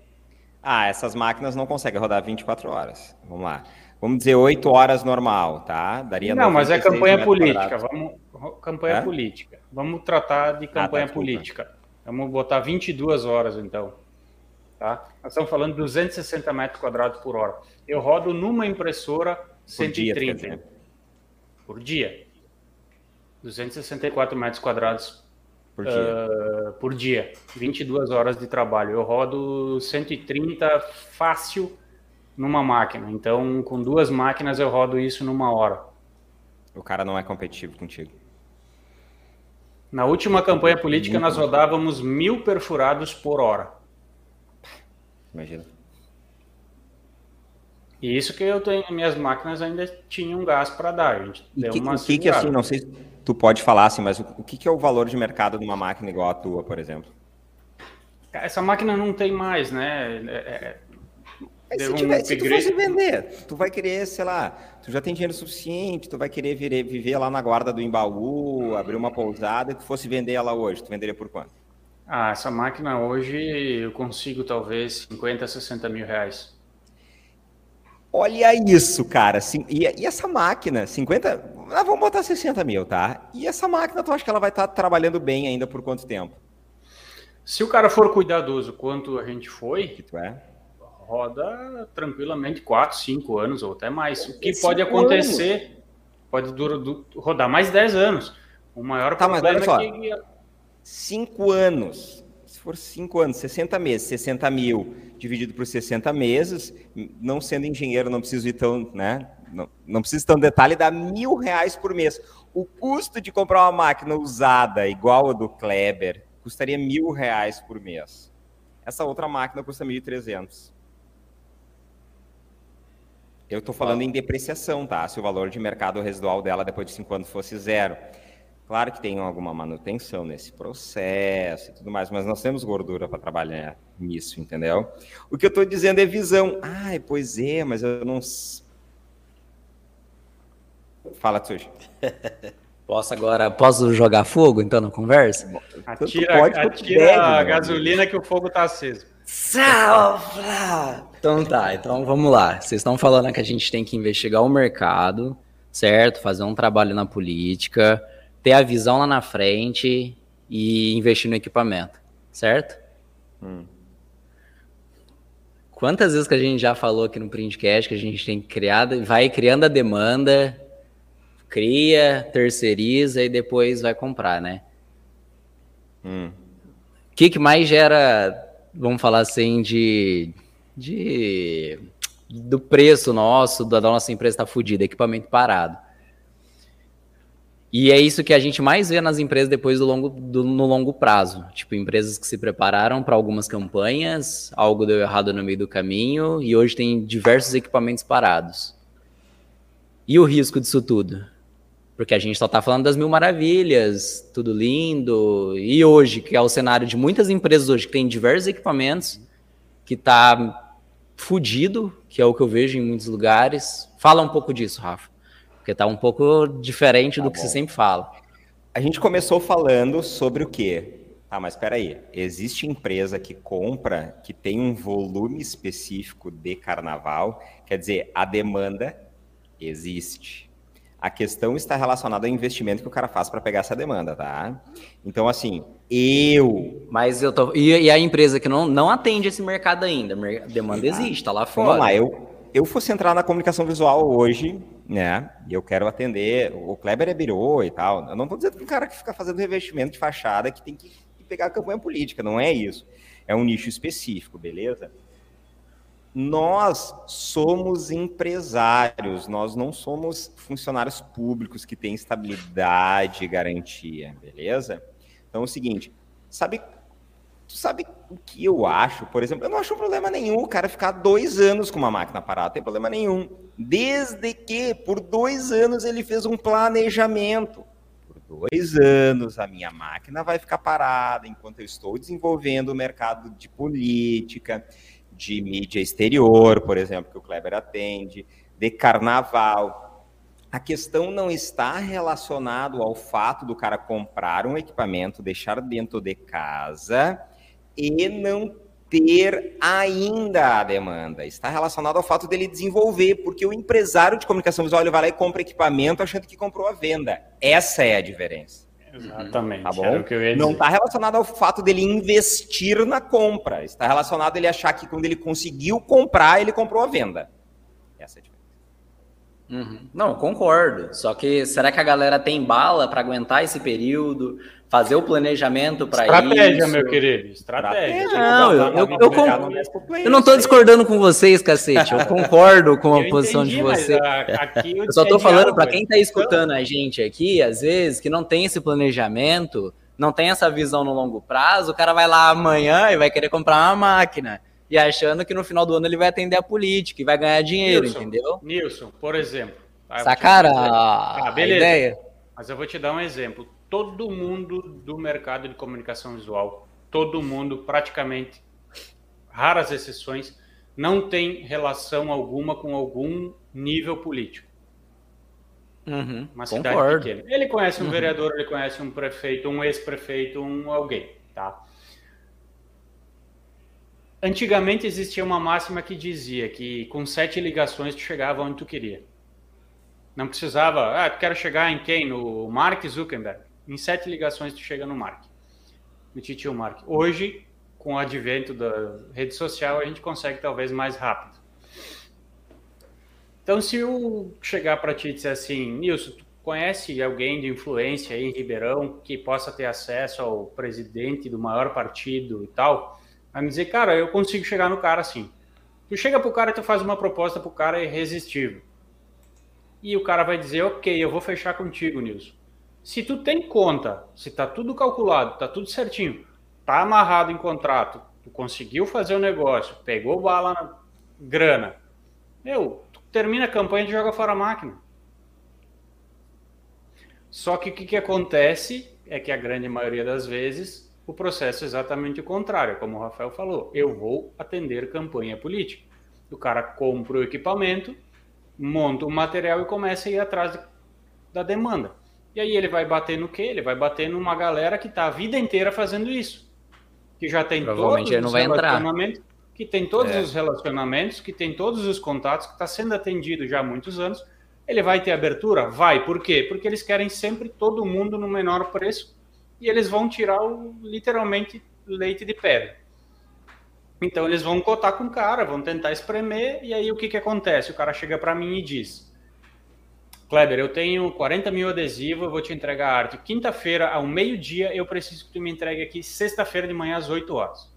Ah, essas máquinas não conseguem rodar 24 horas. Vamos lá. Vamos dizer 8 horas normal, tá?
Daria Não, mas é campanha política. Vamos, campanha é? política. Vamos tratar de campanha ah, tá, política. Vamos botar 22 horas então. Tá? Nós estamos falando de 260 metros quadrados por hora. Eu rodo numa impressora 130 por dia. Por dia. 264 metros quadrados por dia. Uh, por dia. 22 horas de trabalho. Eu rodo 130 fácil numa máquina. Então, com duas máquinas, eu rodo isso numa hora.
O cara não é competitivo contigo.
Na última campanha política, nós rodávamos mil perfurados por hora.
Imagina.
E isso que eu tenho, minhas máquinas ainda tinham gás para dar. A gente
deu que, uma o que, que assim, não sei se tu pode falar assim, mas o, que, que é o valor de mercado de uma máquina igual a tua, por exemplo?
Essa máquina não tem mais, né? É,
é, se, tiver, um se tu fosse vender, tu vai querer, sei lá, tu já tem dinheiro suficiente, tu vai querer viver, viver lá na guarda do Embaú, abrir uma pousada, e tu fosse vender ela hoje, tu venderia por quanto?
Ah, essa máquina hoje eu consigo talvez 50, 60 mil reais.
Olha isso, cara. E, e essa máquina, 50. Ah, vamos botar 60 mil, tá? E essa máquina, tu acha que ela vai estar tá trabalhando bem ainda por quanto tempo?
Se o cara for cuidadoso quanto a gente foi,
que tu é?
Roda tranquilamente 4, 5 anos ou até mais. O que pode acontecer, anos. pode durar, rodar mais 10 anos. O maior
tá, problema é que 5 anos, se for 5 anos, 60 meses, 60 mil dividido por 60 meses, não sendo engenheiro, não preciso ir tão, né? Não, não preciso tão detalhe, dá mil reais por mês. O custo de comprar uma máquina usada igual a do Kleber custaria mil reais por mês. Essa outra máquina custa 1.300. Eu estou falando em depreciação, tá? Se o valor de mercado residual dela depois de cinco anos fosse zero. Claro que tem alguma manutenção nesse processo e tudo mais, mas nós temos gordura para trabalhar nisso, entendeu? O que eu estou dizendo é visão. Ai, pois é, mas eu não. Fala, Tsuji.
Posso agora, posso jogar fogo então na conversa?
Atira, pode, atira a gasolina que o fogo está aceso.
Salva! Então tá, então vamos lá. Vocês estão falando que a gente tem que investigar o mercado, certo? Fazer um trabalho na política ter a visão lá na frente e investir no equipamento, certo? Hum. Quantas vezes que a gente já falou aqui no Printcast que a gente tem criado, vai criando a demanda, cria, terceiriza e depois vai comprar, né? Hum. O que, que mais gera, vamos falar assim, de, de do preço nosso, da nossa empresa estar tá fodida, equipamento parado. E é isso que a gente mais vê nas empresas depois do longo, do, no longo prazo. Tipo, empresas que se prepararam para algumas campanhas, algo deu errado no meio do caminho e hoje tem diversos equipamentos parados. E o risco disso tudo? Porque a gente só está falando das mil maravilhas, tudo lindo. E hoje, que é o cenário de muitas empresas hoje que tem diversos equipamentos, que está fudido, que é o que eu vejo em muitos lugares. Fala um pouco disso, Rafa. Porque tá um pouco diferente tá do que você sempre fala.
A gente começou falando sobre o quê? Ah, mas espera aí. Existe empresa que compra que tem um volume específico de carnaval, quer dizer, a demanda existe. A questão está relacionada ao investimento que o cara faz para pegar essa demanda, tá? Então, assim, eu.
Mas eu tô. E, e, a empresa que não, não atende esse mercado ainda? A demanda existe, tá lá fora.
Vamos lá, eu, eu fosse entrar na comunicação visual hoje, né, e eu quero atender, o Kleber é birô e tal, eu não estou dizendo que o cara que fica fazendo revestimento de fachada que tem que pegar a campanha política, não é isso. É um nicho específico, beleza? Nós somos empresários, nós não somos funcionários públicos que têm estabilidade e garantia, beleza? Então é o seguinte, sabe Tu sabe o que eu acho? Por exemplo, eu não acho problema nenhum o cara ficar dois anos com uma máquina parada, não tem problema nenhum. Desde que, por dois anos, ele fez um planejamento. Por dois anos, a minha máquina vai ficar parada enquanto eu estou desenvolvendo o mercado de política, de mídia exterior, por exemplo, que o Kleber atende, de carnaval. A questão não está relacionada ao fato do cara comprar um equipamento, deixar dentro de casa e não ter ainda a demanda. Está relacionado ao fato dele desenvolver, porque o empresário de comunicação visual ele vai lá e compra equipamento achando que comprou a venda. Essa é a diferença.
Exatamente.
Tá bom? Não está relacionado ao fato dele investir na compra. Está relacionado a ele achar que quando ele conseguiu comprar, ele comprou a venda. Essa é a diferença.
Uhum. Não, concordo. Só que será que a galera tem bala para aguentar esse período? fazer o planejamento para isso.
Estratégia, meu querido. Estratégia.
Não, eu, eu, eu, eu não estou discordando com vocês, cacete. Eu concordo com a posição entendi, de vocês. eu, eu só estou falando para quem está escutando a gente aqui, às vezes, que não tem esse planejamento, não tem essa visão no longo prazo, o cara vai lá amanhã e vai querer comprar uma máquina. E achando que no final do ano ele vai atender a política e vai ganhar dinheiro,
Nilson,
entendeu?
Nilson, por exemplo.
Sacara a, a ideia.
Mas eu vou te dar um exemplo todo mundo do mercado de comunicação visual, todo mundo, praticamente, raras exceções, não tem relação alguma com algum nível político.
Uhum, Uma cidade concordo. pequena.
Ele conhece um uhum. vereador, ele conhece um prefeito, um ex-prefeito, um alguém, tá? Antigamente existia uma máxima que dizia que com sete ligações tu chegava onde tu queria. Não precisava, ah, tu quero chegar em quem? No Mark Zuckerberg. Em sete ligações tu chega no Mark, no Titio Mark. Hoje, com o advento da rede social, a gente consegue talvez mais rápido. Então, se eu chegar para ti e dizer assim, Nilson, tu conhece alguém de influência aí em Ribeirão que possa ter acesso ao presidente do maior partido e tal, vai me dizer, cara, eu consigo chegar no cara assim. Tu chega pro cara e tu faz uma proposta pro cara irresistível. E o cara vai dizer, ok, eu vou fechar contigo, Nilson. Se tu tem conta, se tá tudo calculado, tá tudo certinho, tá amarrado em contrato, tu conseguiu fazer o negócio, pegou bala na grana, meu, tu termina a campanha e joga fora a máquina. Só que o que, que acontece é que a grande maioria das vezes o processo é exatamente o contrário, como o Rafael falou. Eu vou atender campanha política. O cara compra o equipamento, monta o material e começa a ir atrás da demanda. E aí ele vai bater no quê? Ele vai bater numa galera que está a vida inteira fazendo isso. Que já tem
todos não vai entrar.
que tem todos é. os relacionamentos, que tem todos os contatos, que está sendo atendido já há muitos anos. Ele vai ter abertura? Vai. Por quê? Porque eles querem sempre todo mundo no menor preço e eles vão tirar o, literalmente leite de pedra. Então eles vão cotar com o cara, vão tentar espremer, e aí o que, que acontece? O cara chega para mim e diz: Kleber, eu tenho 40 mil adesivos, eu vou te entregar a arte. Quinta-feira, ao meio-dia, eu preciso que tu me entregue aqui sexta-feira de manhã às 8 horas.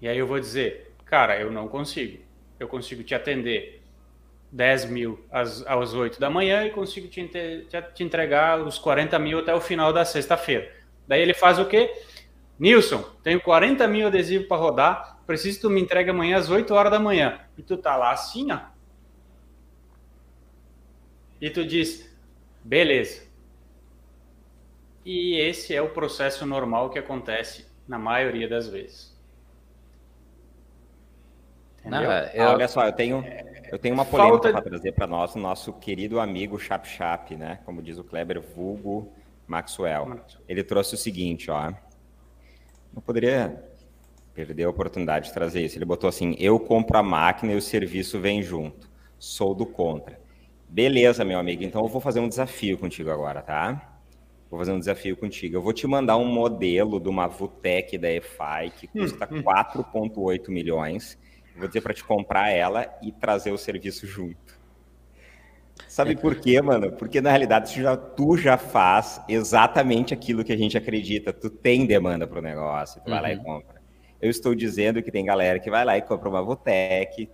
E aí eu vou dizer, cara, eu não consigo. Eu consigo te atender 10 mil às, às 8 da manhã e consigo te, te, te entregar os 40 mil até o final da sexta-feira. Daí ele faz o quê? Nilson, tenho 40 mil adesivos para rodar, preciso que tu me entregue amanhã às 8 horas da manhã. E tu tá lá assim, ó, e tu diz, beleza. E esse é o processo normal que acontece na maioria das vezes.
Não, eu... ah, olha só, eu tenho, eu tenho uma polêmica para trazer para nós, o nosso querido amigo Chap Chap, né? Como diz o Kleber, vulgo Maxwell. Ele trouxe o seguinte, ó. Não poderia perder a oportunidade de trazer isso. Ele botou assim: eu compro a máquina e o serviço vem junto. Sou do contra. Beleza, meu amigo. Então eu vou fazer um desafio contigo agora, tá? Vou fazer um desafio contigo. Eu vou te mandar um modelo de uma VUTEC da EFI que custa 4,8 milhões. Vou dizer para te comprar ela e trazer o serviço junto. Sabe por quê, mano? Porque na realidade tu já, tu já faz exatamente aquilo que a gente acredita. Tu tem demanda para o negócio, tu uhum. vai lá e uhum. compra. Eu estou dizendo que tem galera que vai lá e compra uma Votec,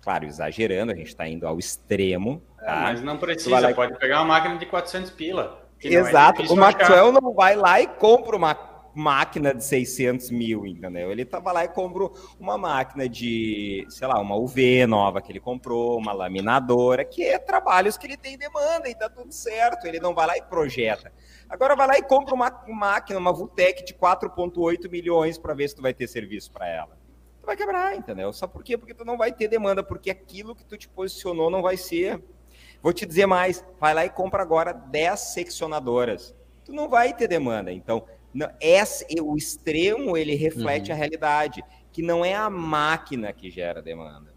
claro, exagerando, a gente está indo ao extremo.
É, tá? É, mas não precisa, pode pegar uma máquina de 400 pila.
É Exato, é o Maxwell achar. não vai lá e compra uma máquina de 600 mil, entendeu? Ele tava lá e comprou uma máquina de, sei lá, uma UV nova que ele comprou, uma laminadora, que é trabalhos que ele tem demanda e tá tudo certo. Ele não vai lá e projeta. Agora vai lá e compra uma máquina, uma Vutec de 4,8 milhões para ver se tu vai ter serviço para ela. Tu vai quebrar, entendeu? Só por quê? Porque tu não vai ter demanda, porque aquilo que tu te posicionou não vai ser. Vou te dizer mais, vai lá e compra agora 10 seccionadoras. Tu não vai ter demanda. Então, esse, o extremo ele reflete uhum. a realidade, que não é a máquina que gera demanda.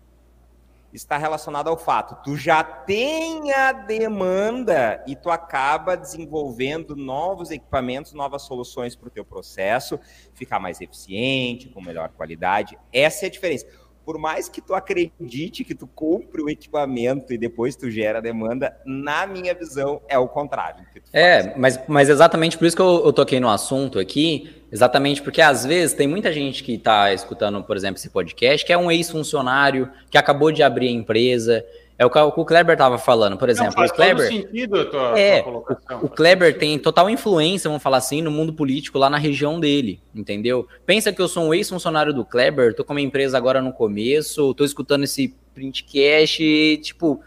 Está relacionado ao fato, tu já tem a demanda e tu acaba desenvolvendo novos equipamentos, novas soluções para o teu processo, ficar mais eficiente, com melhor qualidade. Essa é a diferença por mais que tu acredite que tu compre o equipamento e depois tu gera demanda, na minha visão é o contrário.
é, mas, mas exatamente por isso que eu, eu toquei no assunto aqui, exatamente porque às vezes tem muita gente que está escutando, por exemplo, esse podcast, que é um ex-funcionário, que acabou de abrir a empresa, é o que o Kleber estava falando, por exemplo. Não, o Kleber,
sentido a tua,
é, tua o, o, Kleber tem total influência, vamos falar assim, no mundo político lá na região dele, entendeu? Pensa que eu sou um ex-funcionário do Kleber, tô com uma empresa agora no começo, tô escutando esse printcast e, tipo,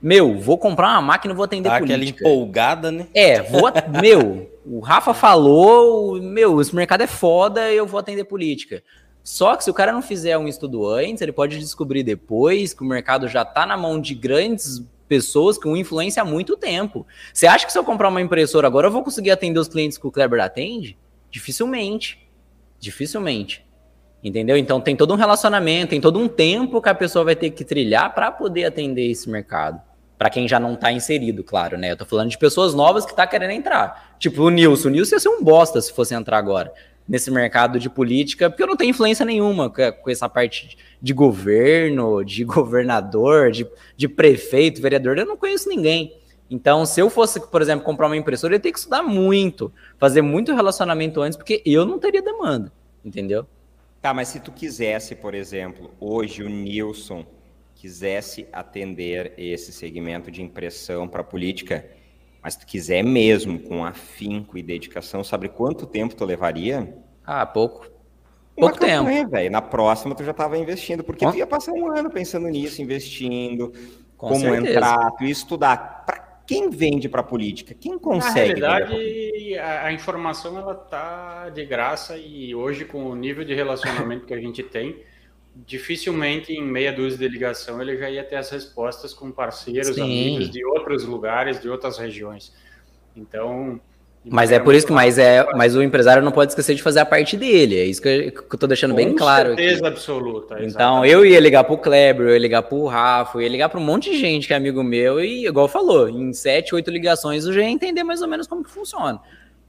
meu, vou comprar uma máquina e vou atender Dá política.
aquela empolgada, né?
É, vou, meu, o Rafa falou, meu, esse mercado é foda, eu vou atender política. Só que se o cara não fizer um estudo antes, ele pode descobrir depois que o mercado já está na mão de grandes pessoas com influência há muito tempo. Você acha que se eu comprar uma impressora agora eu vou conseguir atender os clientes que o Kleber atende? Dificilmente. Dificilmente. Entendeu? Então tem todo um relacionamento, tem todo um tempo que a pessoa vai ter que trilhar para poder atender esse mercado. Para quem já não está inserido, claro, né? Eu tô falando de pessoas novas que tá querendo entrar. Tipo o Nilson. O Nilson ia ser um bosta se fosse entrar agora nesse mercado de política, porque eu não tenho influência nenhuma com essa parte de governo, de governador, de, de prefeito, vereador, eu não conheço ninguém. Então, se eu fosse, por exemplo, comprar uma impressora, eu ia ter que estudar muito, fazer muito relacionamento antes, porque eu não teria demanda, entendeu?
Tá, mas se tu quisesse, por exemplo, hoje o Nilson quisesse atender esse segmento de impressão para política, mas tu quiser mesmo, com afinco e dedicação, sabe quanto tempo tu levaria?
Ah, pouco. Pouco Uma tempo.
velho. Na próxima tu já estava investindo, porque tu ia passar um ano pensando nisso, investindo, com como certeza. entrar, tu ia estudar. Para quem vende para política? Quem consegue?
Na realidade, a, a informação ela tá de graça e hoje com o nível de relacionamento que a gente tem, dificilmente em meia dúzia de ligação ele já ia ter as respostas com parceiros, Sim. amigos de outros lugares, de outras regiões. Então.
Mas é por isso que mas é, mas o empresário não pode esquecer de fazer a parte dele. É isso que eu, que eu tô deixando com bem claro. Com
certeza aqui. absoluta.
Exatamente. Então eu ia ligar pro Kleber, eu ia ligar pro Rafa, eu ia ligar para um monte de gente que é amigo meu e igual falou, em sete, oito ligações eu já ia entender mais ou menos como que funciona.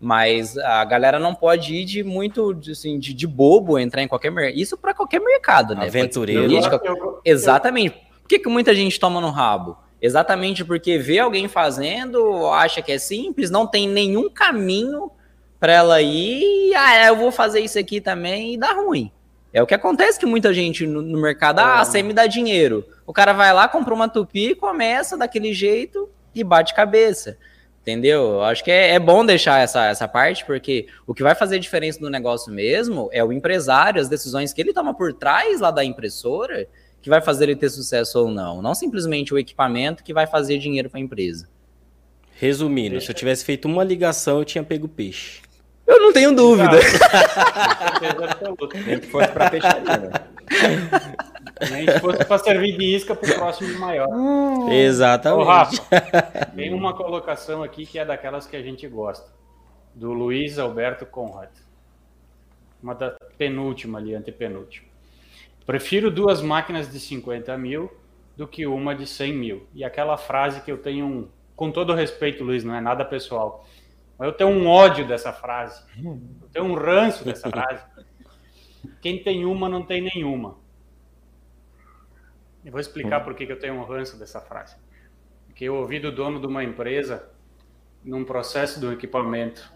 Mas a galera não pode ir de muito assim, de, de bobo entrar em qualquer mercado. Isso para qualquer mercado, né?
Aventureiro.
Política, exatamente. Por que, que muita gente toma no rabo? Exatamente porque vê alguém fazendo, acha que é simples, não tem nenhum caminho para ela ir, ah, eu vou fazer isso aqui também e dá ruim. É o que acontece que muita gente no, no mercado, ah, é. você me dá dinheiro. O cara vai lá, compra uma tupi, começa daquele jeito e bate cabeça. Entendeu? Acho que é, é, bom deixar essa, essa parte, porque o que vai fazer diferença no negócio mesmo é o empresário, as decisões que ele toma por trás lá da impressora, que vai fazer ele ter sucesso ou não. Não simplesmente o equipamento que vai fazer dinheiro para a empresa.
Resumindo, se eu tivesse feito uma ligação, eu tinha pego peixe.
Eu não tenho dúvida.
Nem que fosse para peixaria.
Nem se fosse para servir de isca para o próximo maior.
Hum. Exatamente. Ô, Rafa,
tem uma colocação aqui que é daquelas que a gente gosta. Do Luiz Alberto Conrad. Uma da penúltima ali, antepenúltima. Prefiro duas máquinas de 50 mil do que uma de 100 mil. E aquela frase que eu tenho, um, com todo respeito, Luiz, não é nada pessoal, mas eu tenho um ódio dessa frase. Eu tenho um ranço dessa frase. Quem tem uma não tem nenhuma. Eu vou explicar por que eu tenho um ranço dessa frase. Porque eu ouvi do dono de uma empresa, num processo do equipamento,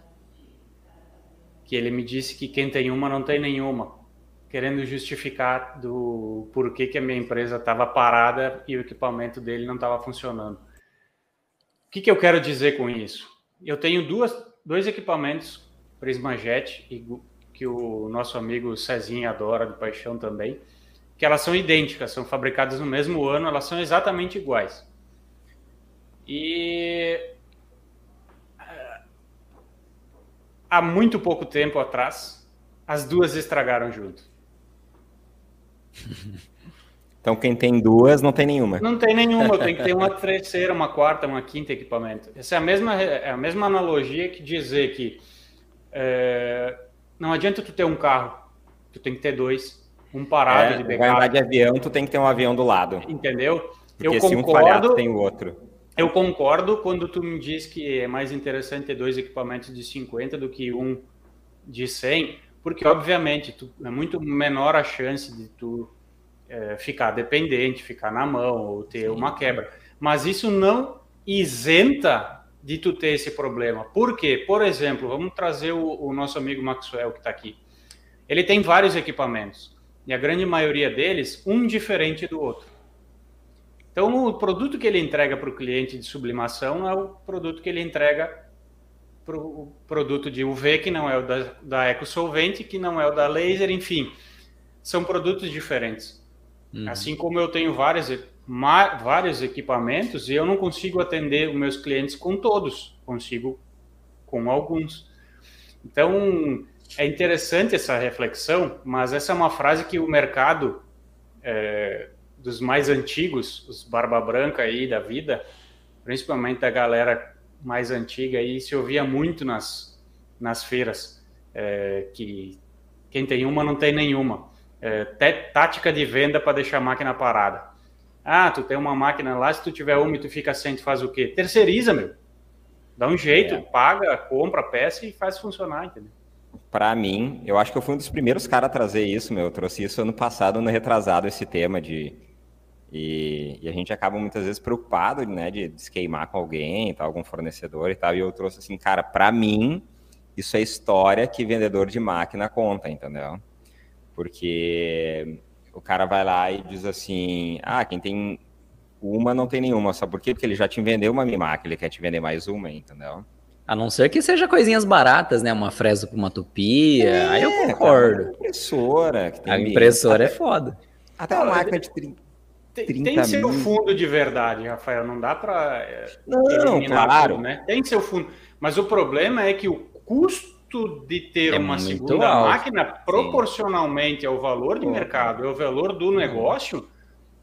que ele me disse que quem tem uma não tem nenhuma, querendo justificar do porquê que a minha empresa estava parada e o equipamento dele não estava funcionando. O que, que eu quero dizer com isso? Eu tenho duas, dois equipamentos Prismajet, que o nosso amigo Cezinha adora de paixão também, que elas são idênticas, são fabricadas no mesmo ano, elas são exatamente iguais. E eh, há muito pouco tempo atrás, as duas estragaram junto.
Então quem tem duas não tem nenhuma.
Não tem nenhuma, tem que ter uma terceira, uma quarta, uma quinta equipamento. Essa é a mesma, é a mesma analogia que dizer que é, não adianta tu ter um carro, tu tem que ter dois, um parado
é, de backup. Vai andar de avião, tu tem que ter um avião do lado.
Entendeu?
Porque eu se concordo, um falhar, tem o outro.
Eu concordo quando tu me diz que é mais interessante ter dois equipamentos de 50 do que um de 100, porque obviamente tu, é muito menor a chance de tu é, ficar dependente, ficar na mão ou ter Sim. uma quebra. Mas isso não isenta de tu ter esse problema. Por quê? Por exemplo, vamos trazer o, o nosso amigo Maxwell que está aqui. Ele tem vários equipamentos e a grande maioria deles um diferente do outro. Então, o produto que ele entrega para o cliente de sublimação é o produto que ele entrega para o produto de UV, que não é o da, da EcoSolvente, que não é o da laser, enfim. São produtos diferentes. Uhum. Assim como eu tenho várias, vários equipamentos e eu não consigo atender os meus clientes com todos, consigo com alguns. Então, é interessante essa reflexão, mas essa é uma frase que o mercado é, dos mais antigos, os barba branca aí da vida, principalmente da galera mais antiga aí, se ouvia muito nas, nas feiras, é, que quem tem uma não tem nenhuma é, tática de venda para deixar a máquina parada. Ah, tu tem uma máquina lá, se tu tiver uma e tu fica sem, tu faz o quê? Terceiriza, meu. Dá um jeito, é. paga, compra a peça e faz funcionar, entendeu?
Para mim, eu acho que eu fui um dos primeiros caras a trazer isso, meu. Eu trouxe isso ano passado, ano retrasado, esse tema de. E, e a gente acaba muitas vezes preocupado, né, de, de queimar com alguém, tal, algum fornecedor e tal. E eu trouxe assim, cara, para mim, isso é história que vendedor de máquina conta, entendeu? Porque o cara vai lá e diz assim: ah, quem tem uma não tem nenhuma. Sabe por quê? Porque ele já te vendeu uma máquina, ele quer te vender mais uma, entendeu?
A não ser que seja coisinhas baratas, né? Uma fresa com uma tupia. É, aí eu concordo. Cara,
impressora.
a impressora até, é foda.
Até uma máquina de 30.
Tem, tem seu fundo de verdade, Rafael. Não dá para. É,
não, claro. Tudo,
né? Tem seu fundo. Mas o problema é que o custo de ter é uma segunda alto. máquina proporcionalmente Sim. ao valor de Pô. mercado, ao valor do uhum. negócio,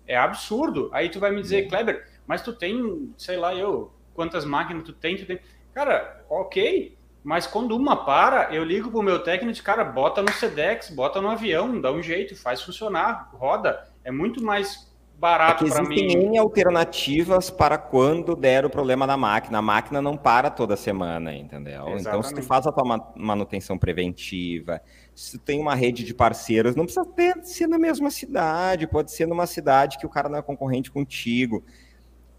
é absurdo. Aí tu vai me dizer, Kleber, mas tu tem, sei lá, eu, quantas máquinas tu tem? Tu tem... Cara, ok, mas quando uma para, eu ligo pro meu técnico e cara, bota no Sedex, bota no avião, dá um jeito, faz funcionar, roda. É muito mais barato
é para mim. Existem alternativas para quando der o problema na máquina. A máquina não para toda semana, entendeu? Exatamente. Então, se tu faz a tua manutenção preventiva, se tu tem uma rede de parceiros, não precisa ter, ser na mesma cidade, pode ser numa cidade que o cara não é concorrente contigo.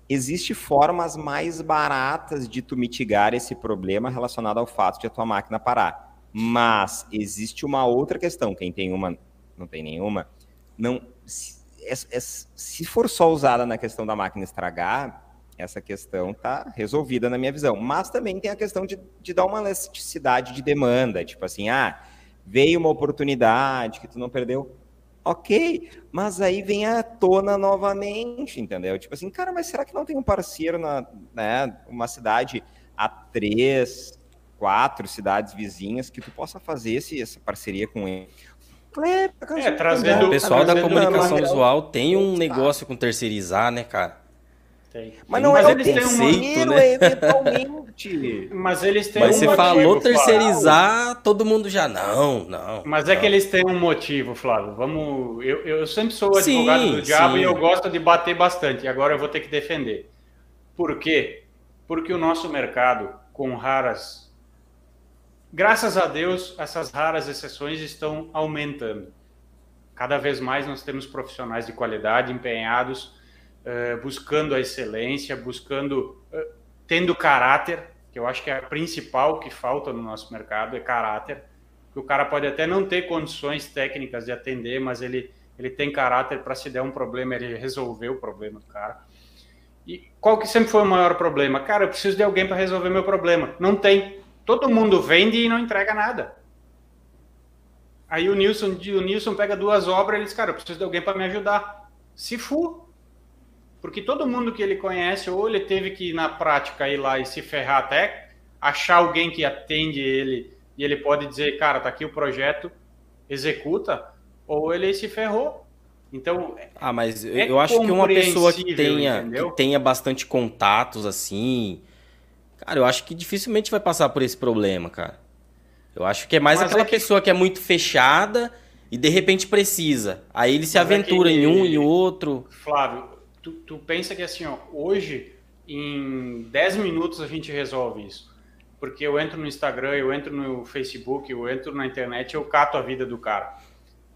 Existem formas mais baratas de tu mitigar esse problema relacionado ao fato de a tua máquina parar. Mas existe uma outra questão, quem tem uma, não tem nenhuma, não é, é, se for só usada na questão da máquina estragar, essa questão está resolvida na minha visão. Mas também tem a questão de, de dar uma elasticidade de demanda, tipo assim, ah, veio uma oportunidade que tu não perdeu, ok, mas aí vem à tona novamente, entendeu? Tipo assim, cara, mas será que não tem um parceiro na, né, uma cidade a três, quatro cidades vizinhas que tu possa fazer esse, essa parceria com ele?
É, trazendo, o pessoal da comunicação visual tem um negócio com terceirizar, né, cara?
Tem. Mas não Mas é eles têm um maneiro, né? eventualmente.
Mas eles têm
Mas
um
você motivo, falou terceirizar, Flávio. todo mundo já não, não.
Mas
não.
é que eles têm um motivo, Flávio. Vamos, eu, eu sempre sou advogado sim, do diabo sim. e eu gosto de bater bastante. E agora eu vou ter que defender. Por quê? Porque o nosso mercado, com raras graças a Deus, essas raras exceções estão aumentando. Cada vez mais nós temos profissionais de qualidade empenhados, uh, buscando a excelência, buscando, uh, tendo caráter, que eu acho que é a principal que falta no nosso mercado, é caráter. Que o cara pode até não ter condições técnicas de atender, mas ele, ele tem caráter para se der um problema, ele resolver o problema do cara. E qual que sempre foi o maior problema? Cara, eu preciso de alguém para resolver meu problema. Não tem. Todo mundo vende e não entrega nada. Aí o Nilson, o Nilson pega duas obras e ele diz, cara, eu preciso de alguém para me ajudar. Se for. Porque todo mundo que ele conhece, ou ele teve que ir na prática ir lá e se ferrar até achar alguém que atende ele e ele pode dizer, cara, tá aqui o projeto, executa, ou ele se ferrou. Então,
ah, mas é eu acho que uma pessoa que tenha, que tenha bastante contatos assim, cara, eu acho que dificilmente vai passar por esse problema, cara. Eu acho que é mais Mas aquela é que... pessoa que é muito fechada e de repente precisa. Aí ele se Mas é aventura é que... em um e outro.
Flávio, tu, tu pensa que assim, ó, hoje em 10 minutos a gente resolve isso. Porque eu entro no Instagram, eu entro no Facebook, eu entro na internet, eu cato a vida do cara.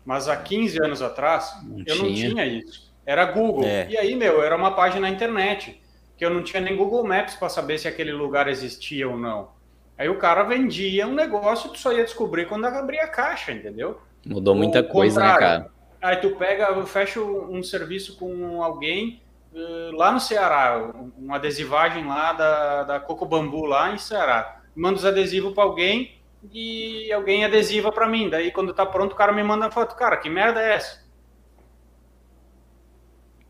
Mas há 15 anos atrás, não eu tinha. não tinha isso. Era Google. É. E aí, meu, era uma página na internet. Que eu não tinha nem Google Maps para saber se aquele lugar existia ou não. Aí o cara vendia um negócio, tu só ia descobrir quando abria a caixa, entendeu?
Mudou muita coisa, né, cara?
Aí tu pega, fecha um serviço com alguém uh, lá no Ceará, uma adesivagem lá da, da Coco Bambu lá em Ceará. Manda os adesivos para alguém e alguém adesiva para mim. Daí quando tá pronto o cara me manda a foto. Cara, que merda é essa?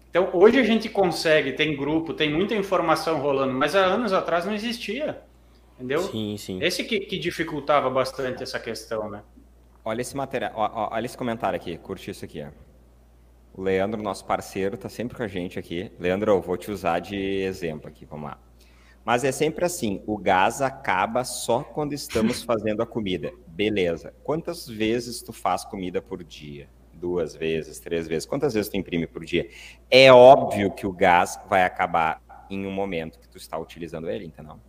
Então hoje a gente consegue, tem grupo, tem muita informação rolando, mas há anos atrás não existia. Entendeu?
Sim, sim.
Esse que, que dificultava bastante essa questão, né?
Olha esse material, olha esse comentário aqui, curte isso aqui. O Leandro, nosso parceiro, tá sempre com a gente aqui. Leandro, eu vou te usar de exemplo aqui, vamos lá. Mas é sempre assim, o gás acaba só quando estamos fazendo a comida. Beleza. Quantas vezes tu faz comida por dia? Duas vezes, três vezes. Quantas vezes tu imprime por dia? É óbvio que o gás vai acabar em um momento que tu está utilizando ele, entendeu?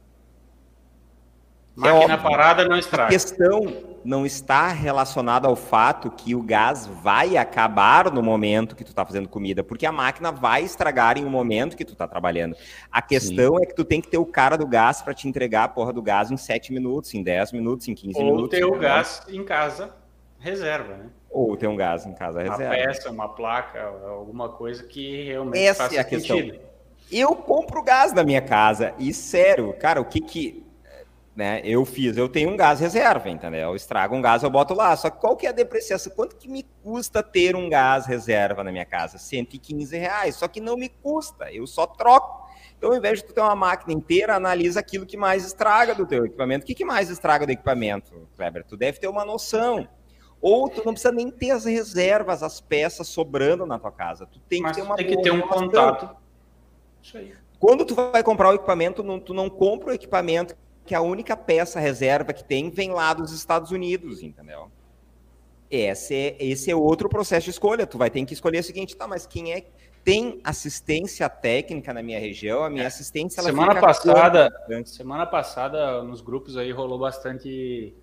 Máquina é parada não estraga.
A questão não está relacionada ao fato que o gás vai acabar no momento que tu está fazendo comida, porque a máquina vai estragar em um momento que tu está trabalhando. A questão Sim. é que tu tem que ter o cara do gás para te entregar a porra do gás em 7 minutos, em 10 minutos, em 15
Ou
minutos.
Ou ter o gás em casa reserva, né?
Ou ter um gás em casa
uma
reserva.
Uma peça, uma placa, alguma coisa que realmente
Essa faça é a sentido. questão. Eu compro gás na minha casa e sério, cara, o que que né? Eu fiz, eu tenho um gás reserva, entendeu? Eu estrago um gás, eu boto lá. Só que qual que é a depreciação? Quanto que me custa ter um gás reserva na minha casa? 115 reais. Só que não me custa, eu só troco. Então, ao invés de tu ter uma máquina inteira, analisa aquilo que mais estraga do teu equipamento. O que, que mais estraga do equipamento, Kleber? Tu deve ter uma noção. Ou tu não precisa nem ter as reservas, as peças sobrando na tua casa. Tu tem Mas que ter uma
tem que ter um contato.
Isso aí. Quando tu vai comprar o equipamento, tu não compra o equipamento que a única peça reserva que tem vem lá dos Estados Unidos, entendeu? Esse é, esse é outro processo de escolha. Tu vai ter que escolher o seguinte, tá, mas quem é tem assistência técnica na minha região? A minha é. assistência
semana passada, semana passada nos grupos aí rolou bastante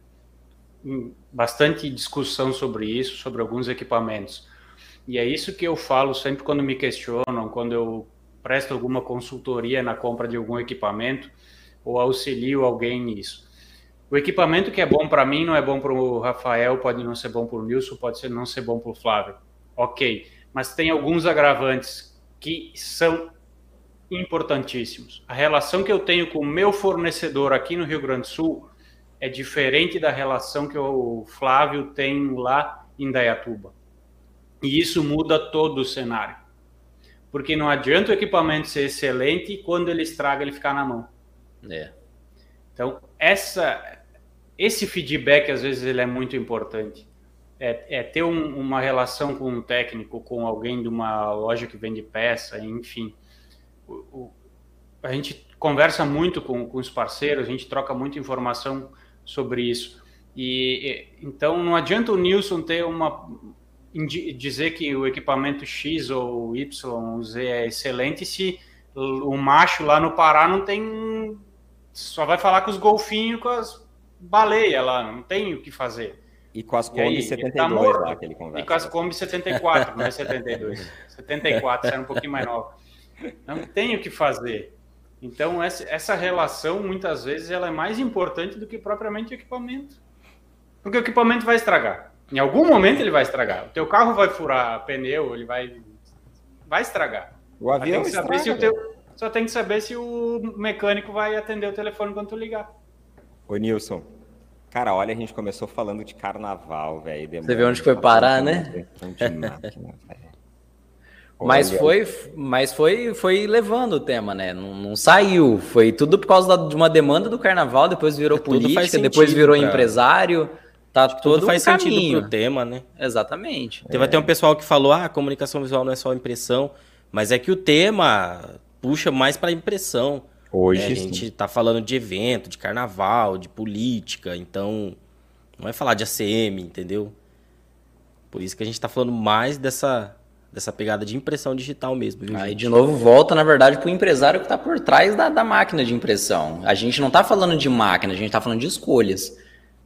hum, bastante discussão sobre isso, sobre alguns equipamentos. E é isso que eu falo sempre quando me questionam, quando eu presto alguma consultoria na compra de algum equipamento ou auxilio alguém nisso. O equipamento que é bom para mim não é bom para o Rafael, pode não ser bom para o Nilson, pode ser não ser bom para o Flávio. Ok, mas tem alguns agravantes que são importantíssimos. A relação que eu tenho com o meu fornecedor aqui no Rio Grande do Sul é diferente da relação que o Flávio tem lá em Dayatuba. E isso muda todo o cenário. Porque não adianta o equipamento ser excelente quando ele estraga ele ficar na mão.
É.
Então, essa, esse feedback, às vezes, ele é muito importante. É, é ter um, uma relação com um técnico, com alguém de uma loja que vende peça, enfim. O, o, a gente conversa muito com, com os parceiros, a gente troca muita informação sobre isso. E, então, não adianta o Nilson ter uma dizer que o equipamento X ou Y, Z é excelente se o macho lá no Pará não tem só vai falar com os golfinhos, com as baleias lá, não tem o que fazer.
E com as Kombi 72 tá lá que ele conversa.
E com as Kombi 74, não é 72. 74, era um pouquinho mais nova. Não tem o que fazer. Então, essa relação, muitas vezes, ela é mais importante do que propriamente o equipamento. Porque o equipamento vai estragar. Em algum momento ele vai estragar. O teu carro vai furar pneu, ele vai, vai estragar.
O avião tem estraga,
se o teu, Só tem que saber se o mecânico vai atender o telefone quando tu ligar.
Ô, Nilson, Cara, olha, a gente começou falando de carnaval, velho.
Você vê onde foi parar, né? mas foi, mas foi, foi levando o tema, né? Não, não, saiu. Foi tudo por causa da, de uma demanda do carnaval, depois virou é, política, depois virou cara. empresário. Tá tudo, tudo faz caminho. sentido
pro tema, né?
Exatamente.
Teve é. até um pessoal que falou: ah, comunicação visual não é só impressão, mas é que o tema puxa mais para impressão. Hoje é, a gente está falando de evento, de carnaval, de política, então não é falar de ACM, entendeu? Por isso que a gente está falando mais dessa, dessa pegada de impressão digital mesmo.
Viu, Aí, de novo, volta, na verdade, para o empresário que está por trás da, da máquina de impressão. A gente não está falando de máquina, a gente está falando de escolhas.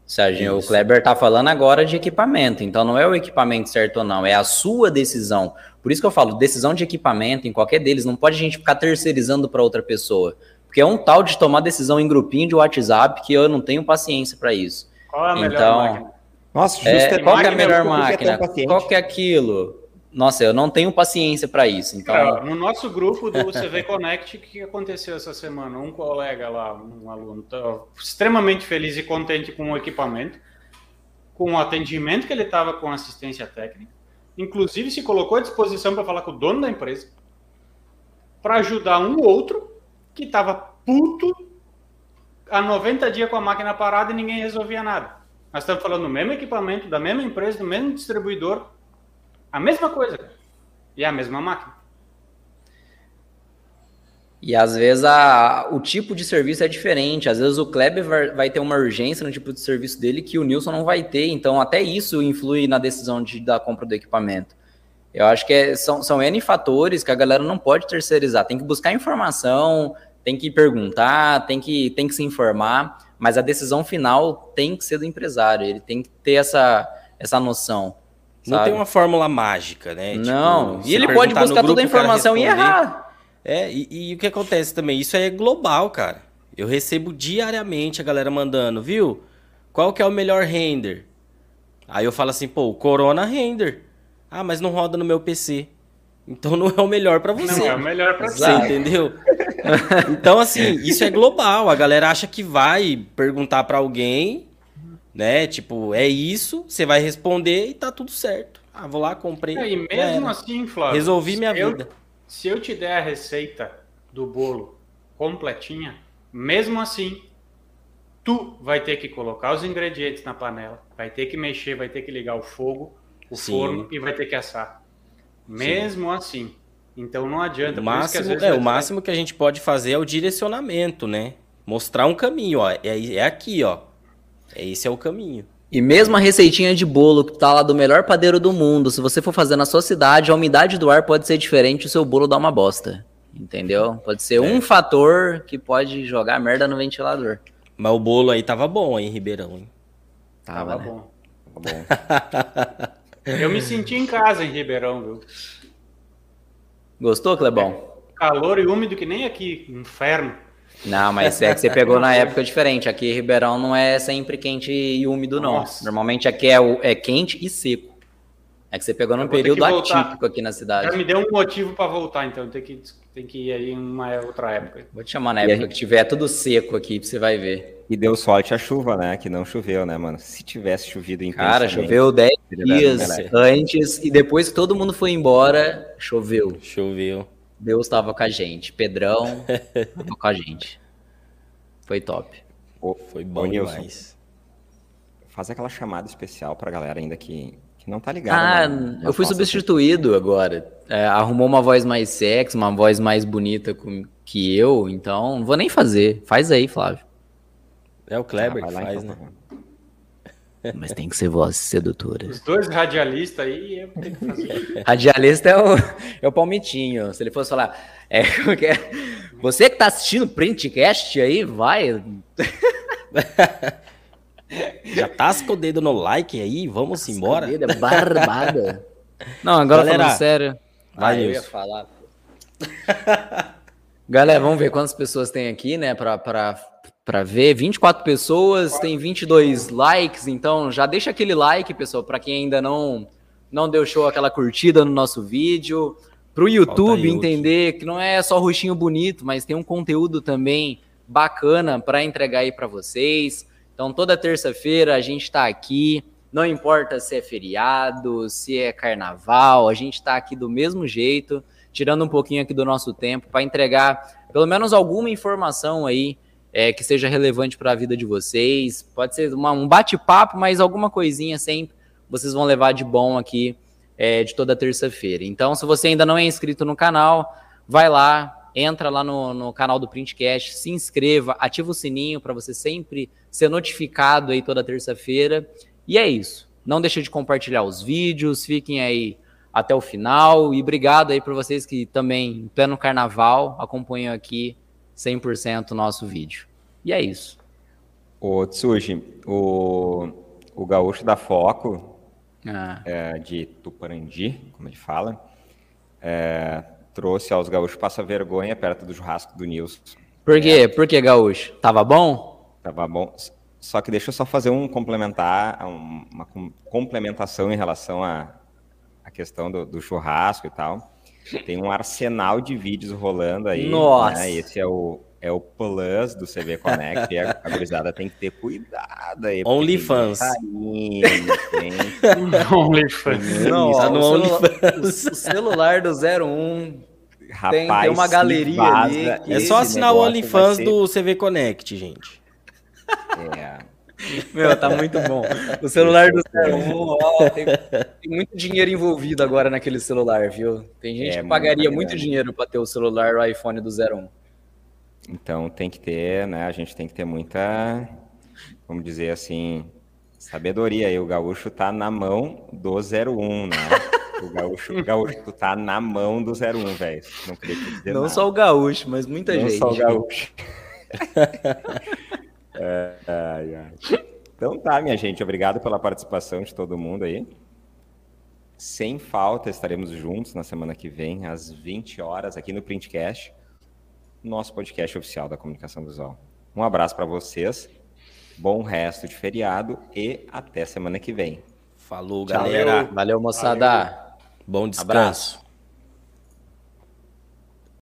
Sérgio, o Kleber está falando agora de equipamento, então não é o equipamento certo ou não, é a sua decisão. Por isso que eu falo, decisão de equipamento em qualquer deles, não pode a gente ficar terceirizando para outra pessoa. Porque é um tal de tomar decisão em grupinho de WhatsApp que eu não tenho paciência para isso.
Qual é a melhor então, máquina?
Nossa, é, qual é a melhor máquina? Qual que é aquilo? Nossa, eu não tenho paciência para isso. Então...
No nosso grupo do CV Connect, o que aconteceu essa semana? Um colega lá, um aluno, tá extremamente feliz e contente com o equipamento, com o atendimento que ele estava com assistência técnica, inclusive se colocou à disposição para falar com o dono da empresa, para ajudar um outro que estava puto há 90 dias com a máquina parada e ninguém resolvia nada. Nós estamos falando do mesmo equipamento, da mesma empresa, do mesmo distribuidor, a mesma coisa. E é a mesma máquina.
E às vezes a, o tipo de serviço é diferente. Às vezes o Kleber vai ter uma urgência no tipo de serviço dele que o Nilson não vai ter. Então, até isso influi na decisão de, da compra do equipamento. Eu acho que é, são, são N fatores que a galera não pode terceirizar. Tem que buscar informação, tem que perguntar, tem que, tem que se informar, mas a decisão final tem que ser do empresário. Ele tem que ter essa, essa noção.
Sabe? Não tem uma fórmula mágica, né?
Não, tipo, e ele pode buscar toda a informação e errar.
É, e, e o que acontece também? Isso é global, cara. Eu recebo diariamente a galera mandando, viu? Qual que é o melhor render? Aí eu falo assim, pô, o Corona Render. Ah, mas não roda no meu PC. Então não é o melhor para você.
Não é o melhor para
você, entendeu? então assim, isso é global. A galera acha que vai perguntar para alguém, né? Tipo, é isso, você vai responder e tá tudo certo. Ah, vou lá, comprei. É,
e mesmo assim, Flávio,
resolvi minha eu, vida.
Se eu te der a receita do bolo completinha, mesmo assim, tu vai ter que colocar os ingredientes na panela, vai ter que mexer, vai ter que ligar o fogo, o Sim. forno e vai ter que assar. Mesmo Sim. assim. Então não adianta.
O máximo, é, o máximo que a gente pode fazer é o direcionamento, né? Mostrar um caminho, ó. É, é aqui, ó. É, esse é o caminho.
E mesmo a receitinha de bolo que tá lá do melhor padeiro do mundo, se você for fazer na sua cidade, a umidade do ar pode ser diferente, o seu bolo dá uma bosta. Entendeu? Pode ser é. um fator que pode jogar merda no ventilador.
Mas o bolo aí tava bom, hein, Ribeirão, hein?
Tava, tava né? bom. Tava bom. Eu me senti em casa em Ribeirão, viu?
Gostou, Clebão?
É, calor e úmido que nem aqui, inferno.
Não, mas é que você pegou na época diferente. Aqui em Ribeirão não é sempre quente e úmido, não. Nossa. Normalmente aqui é, é quente e seco. É que você pegou num período atípico aqui na cidade.
Já me deu um motivo para voltar, então tem que, tem que ir aí em uma outra época.
Vou te chamar na época que tiver tudo seco aqui, você vai ver.
E deu sorte a chuva, né? Que não choveu, né, mano? Se tivesse chovido em
Cara, choveu 10 dias antes e depois que todo mundo foi embora, choveu.
Choveu.
Deus estava com a gente. Pedrão estava com a gente. Foi top.
foi bom demais.
Faz aquela chamada especial pra galera ainda que que não tá ligado.
Ah, né? eu fui substituído agora. É, arrumou uma voz mais sexy, uma voz mais bonita que eu, então não vou nem fazer. Faz aí, Flávio.
É o Kleber ah, que faz, então,
né? Mas tem que ser voz sedutora.
Os dois radialistas aí, eu tenho que fazer.
Radialista é o, é o Palmitinho. Se ele fosse falar, é, é, você que tá assistindo o Printcast aí, vai.
Já tasca o dedo no like aí, vamos tasca embora. O dedo
é barbada. Não, agora Galera, falando sério.
Vai, ah,
eu ia falar. Galera, vamos ver quantas pessoas tem aqui, né, pra, pra, pra ver. 24 pessoas, tem 22 likes, então já deixa aquele like, pessoal, para quem ainda não, não deu show, aquela curtida no nosso vídeo. Pro YouTube entender que não é só rostinho bonito, mas tem um conteúdo também bacana para entregar aí para vocês. Então, toda terça-feira a gente está aqui, não importa se é feriado, se é carnaval, a gente está aqui do mesmo jeito, tirando um pouquinho aqui do nosso tempo para entregar pelo menos alguma informação aí é, que seja relevante para a vida de vocês. Pode ser uma, um bate-papo, mas alguma coisinha sempre vocês vão levar de bom aqui é, de toda terça-feira. Então, se você ainda não é inscrito no canal, vai lá, entra lá no, no canal do Printcast, se inscreva, ativa o sininho para você sempre ser notificado aí toda terça-feira. E é isso. Não deixe de compartilhar os vídeos, fiquem aí até o final. E obrigado aí para vocês que também, em pleno carnaval, acompanham aqui 100% o nosso vídeo. E é isso.
Ô, Tsuji, o, o gaúcho da Foco, ah. é, de Tuparandi, como ele fala, é, trouxe aos gaúchos passa vergonha perto do churrasco do Nilson.
Por quê? É. Por que gaúcho? Tava bom?
Tava bom. Só que deixa eu só fazer um complementar, uma complementação em relação à, à questão do, do, churrasco e tal. Tem um arsenal de vídeos rolando aí.
Nossa!
Né? Esse é o, é o plus do CV Connect e a, a gurizada tem que ter cuidado aí.
OnlyFans.
OnlyFans. Não, tá no OnlyFans. O celular do 01 Rapaz, tem, tem uma galeria ali.
É só assinar o OnlyFans ser... do CV Connect, gente.
É. Meu, tá muito bom. O celular do 01, ó, tem, tem, muito dinheiro envolvido agora naquele celular, viu? Tem gente é, que pagaria muito dinheiro para ter o celular o iPhone do 01.
Então tem que ter, né? A gente tem que ter muita, vamos dizer assim, sabedoria aí. O gaúcho tá na mão do 01, né? O gaúcho, o gaúcho tá na mão do 01, velho. Não
Não só o gaúcho, mas muita Não gente.
Não só o gaúcho. é, é, é. Então tá, minha gente. Obrigado pela participação de todo mundo aí. Sem falta, estaremos juntos na semana que vem, às 20 horas, aqui no Printcast nosso podcast oficial da comunicação visual. Um abraço para vocês, bom resto de feriado e até semana que vem.
Falou, galera.
Valeu, moçada. Valeu.
Bom descanso. Abraço.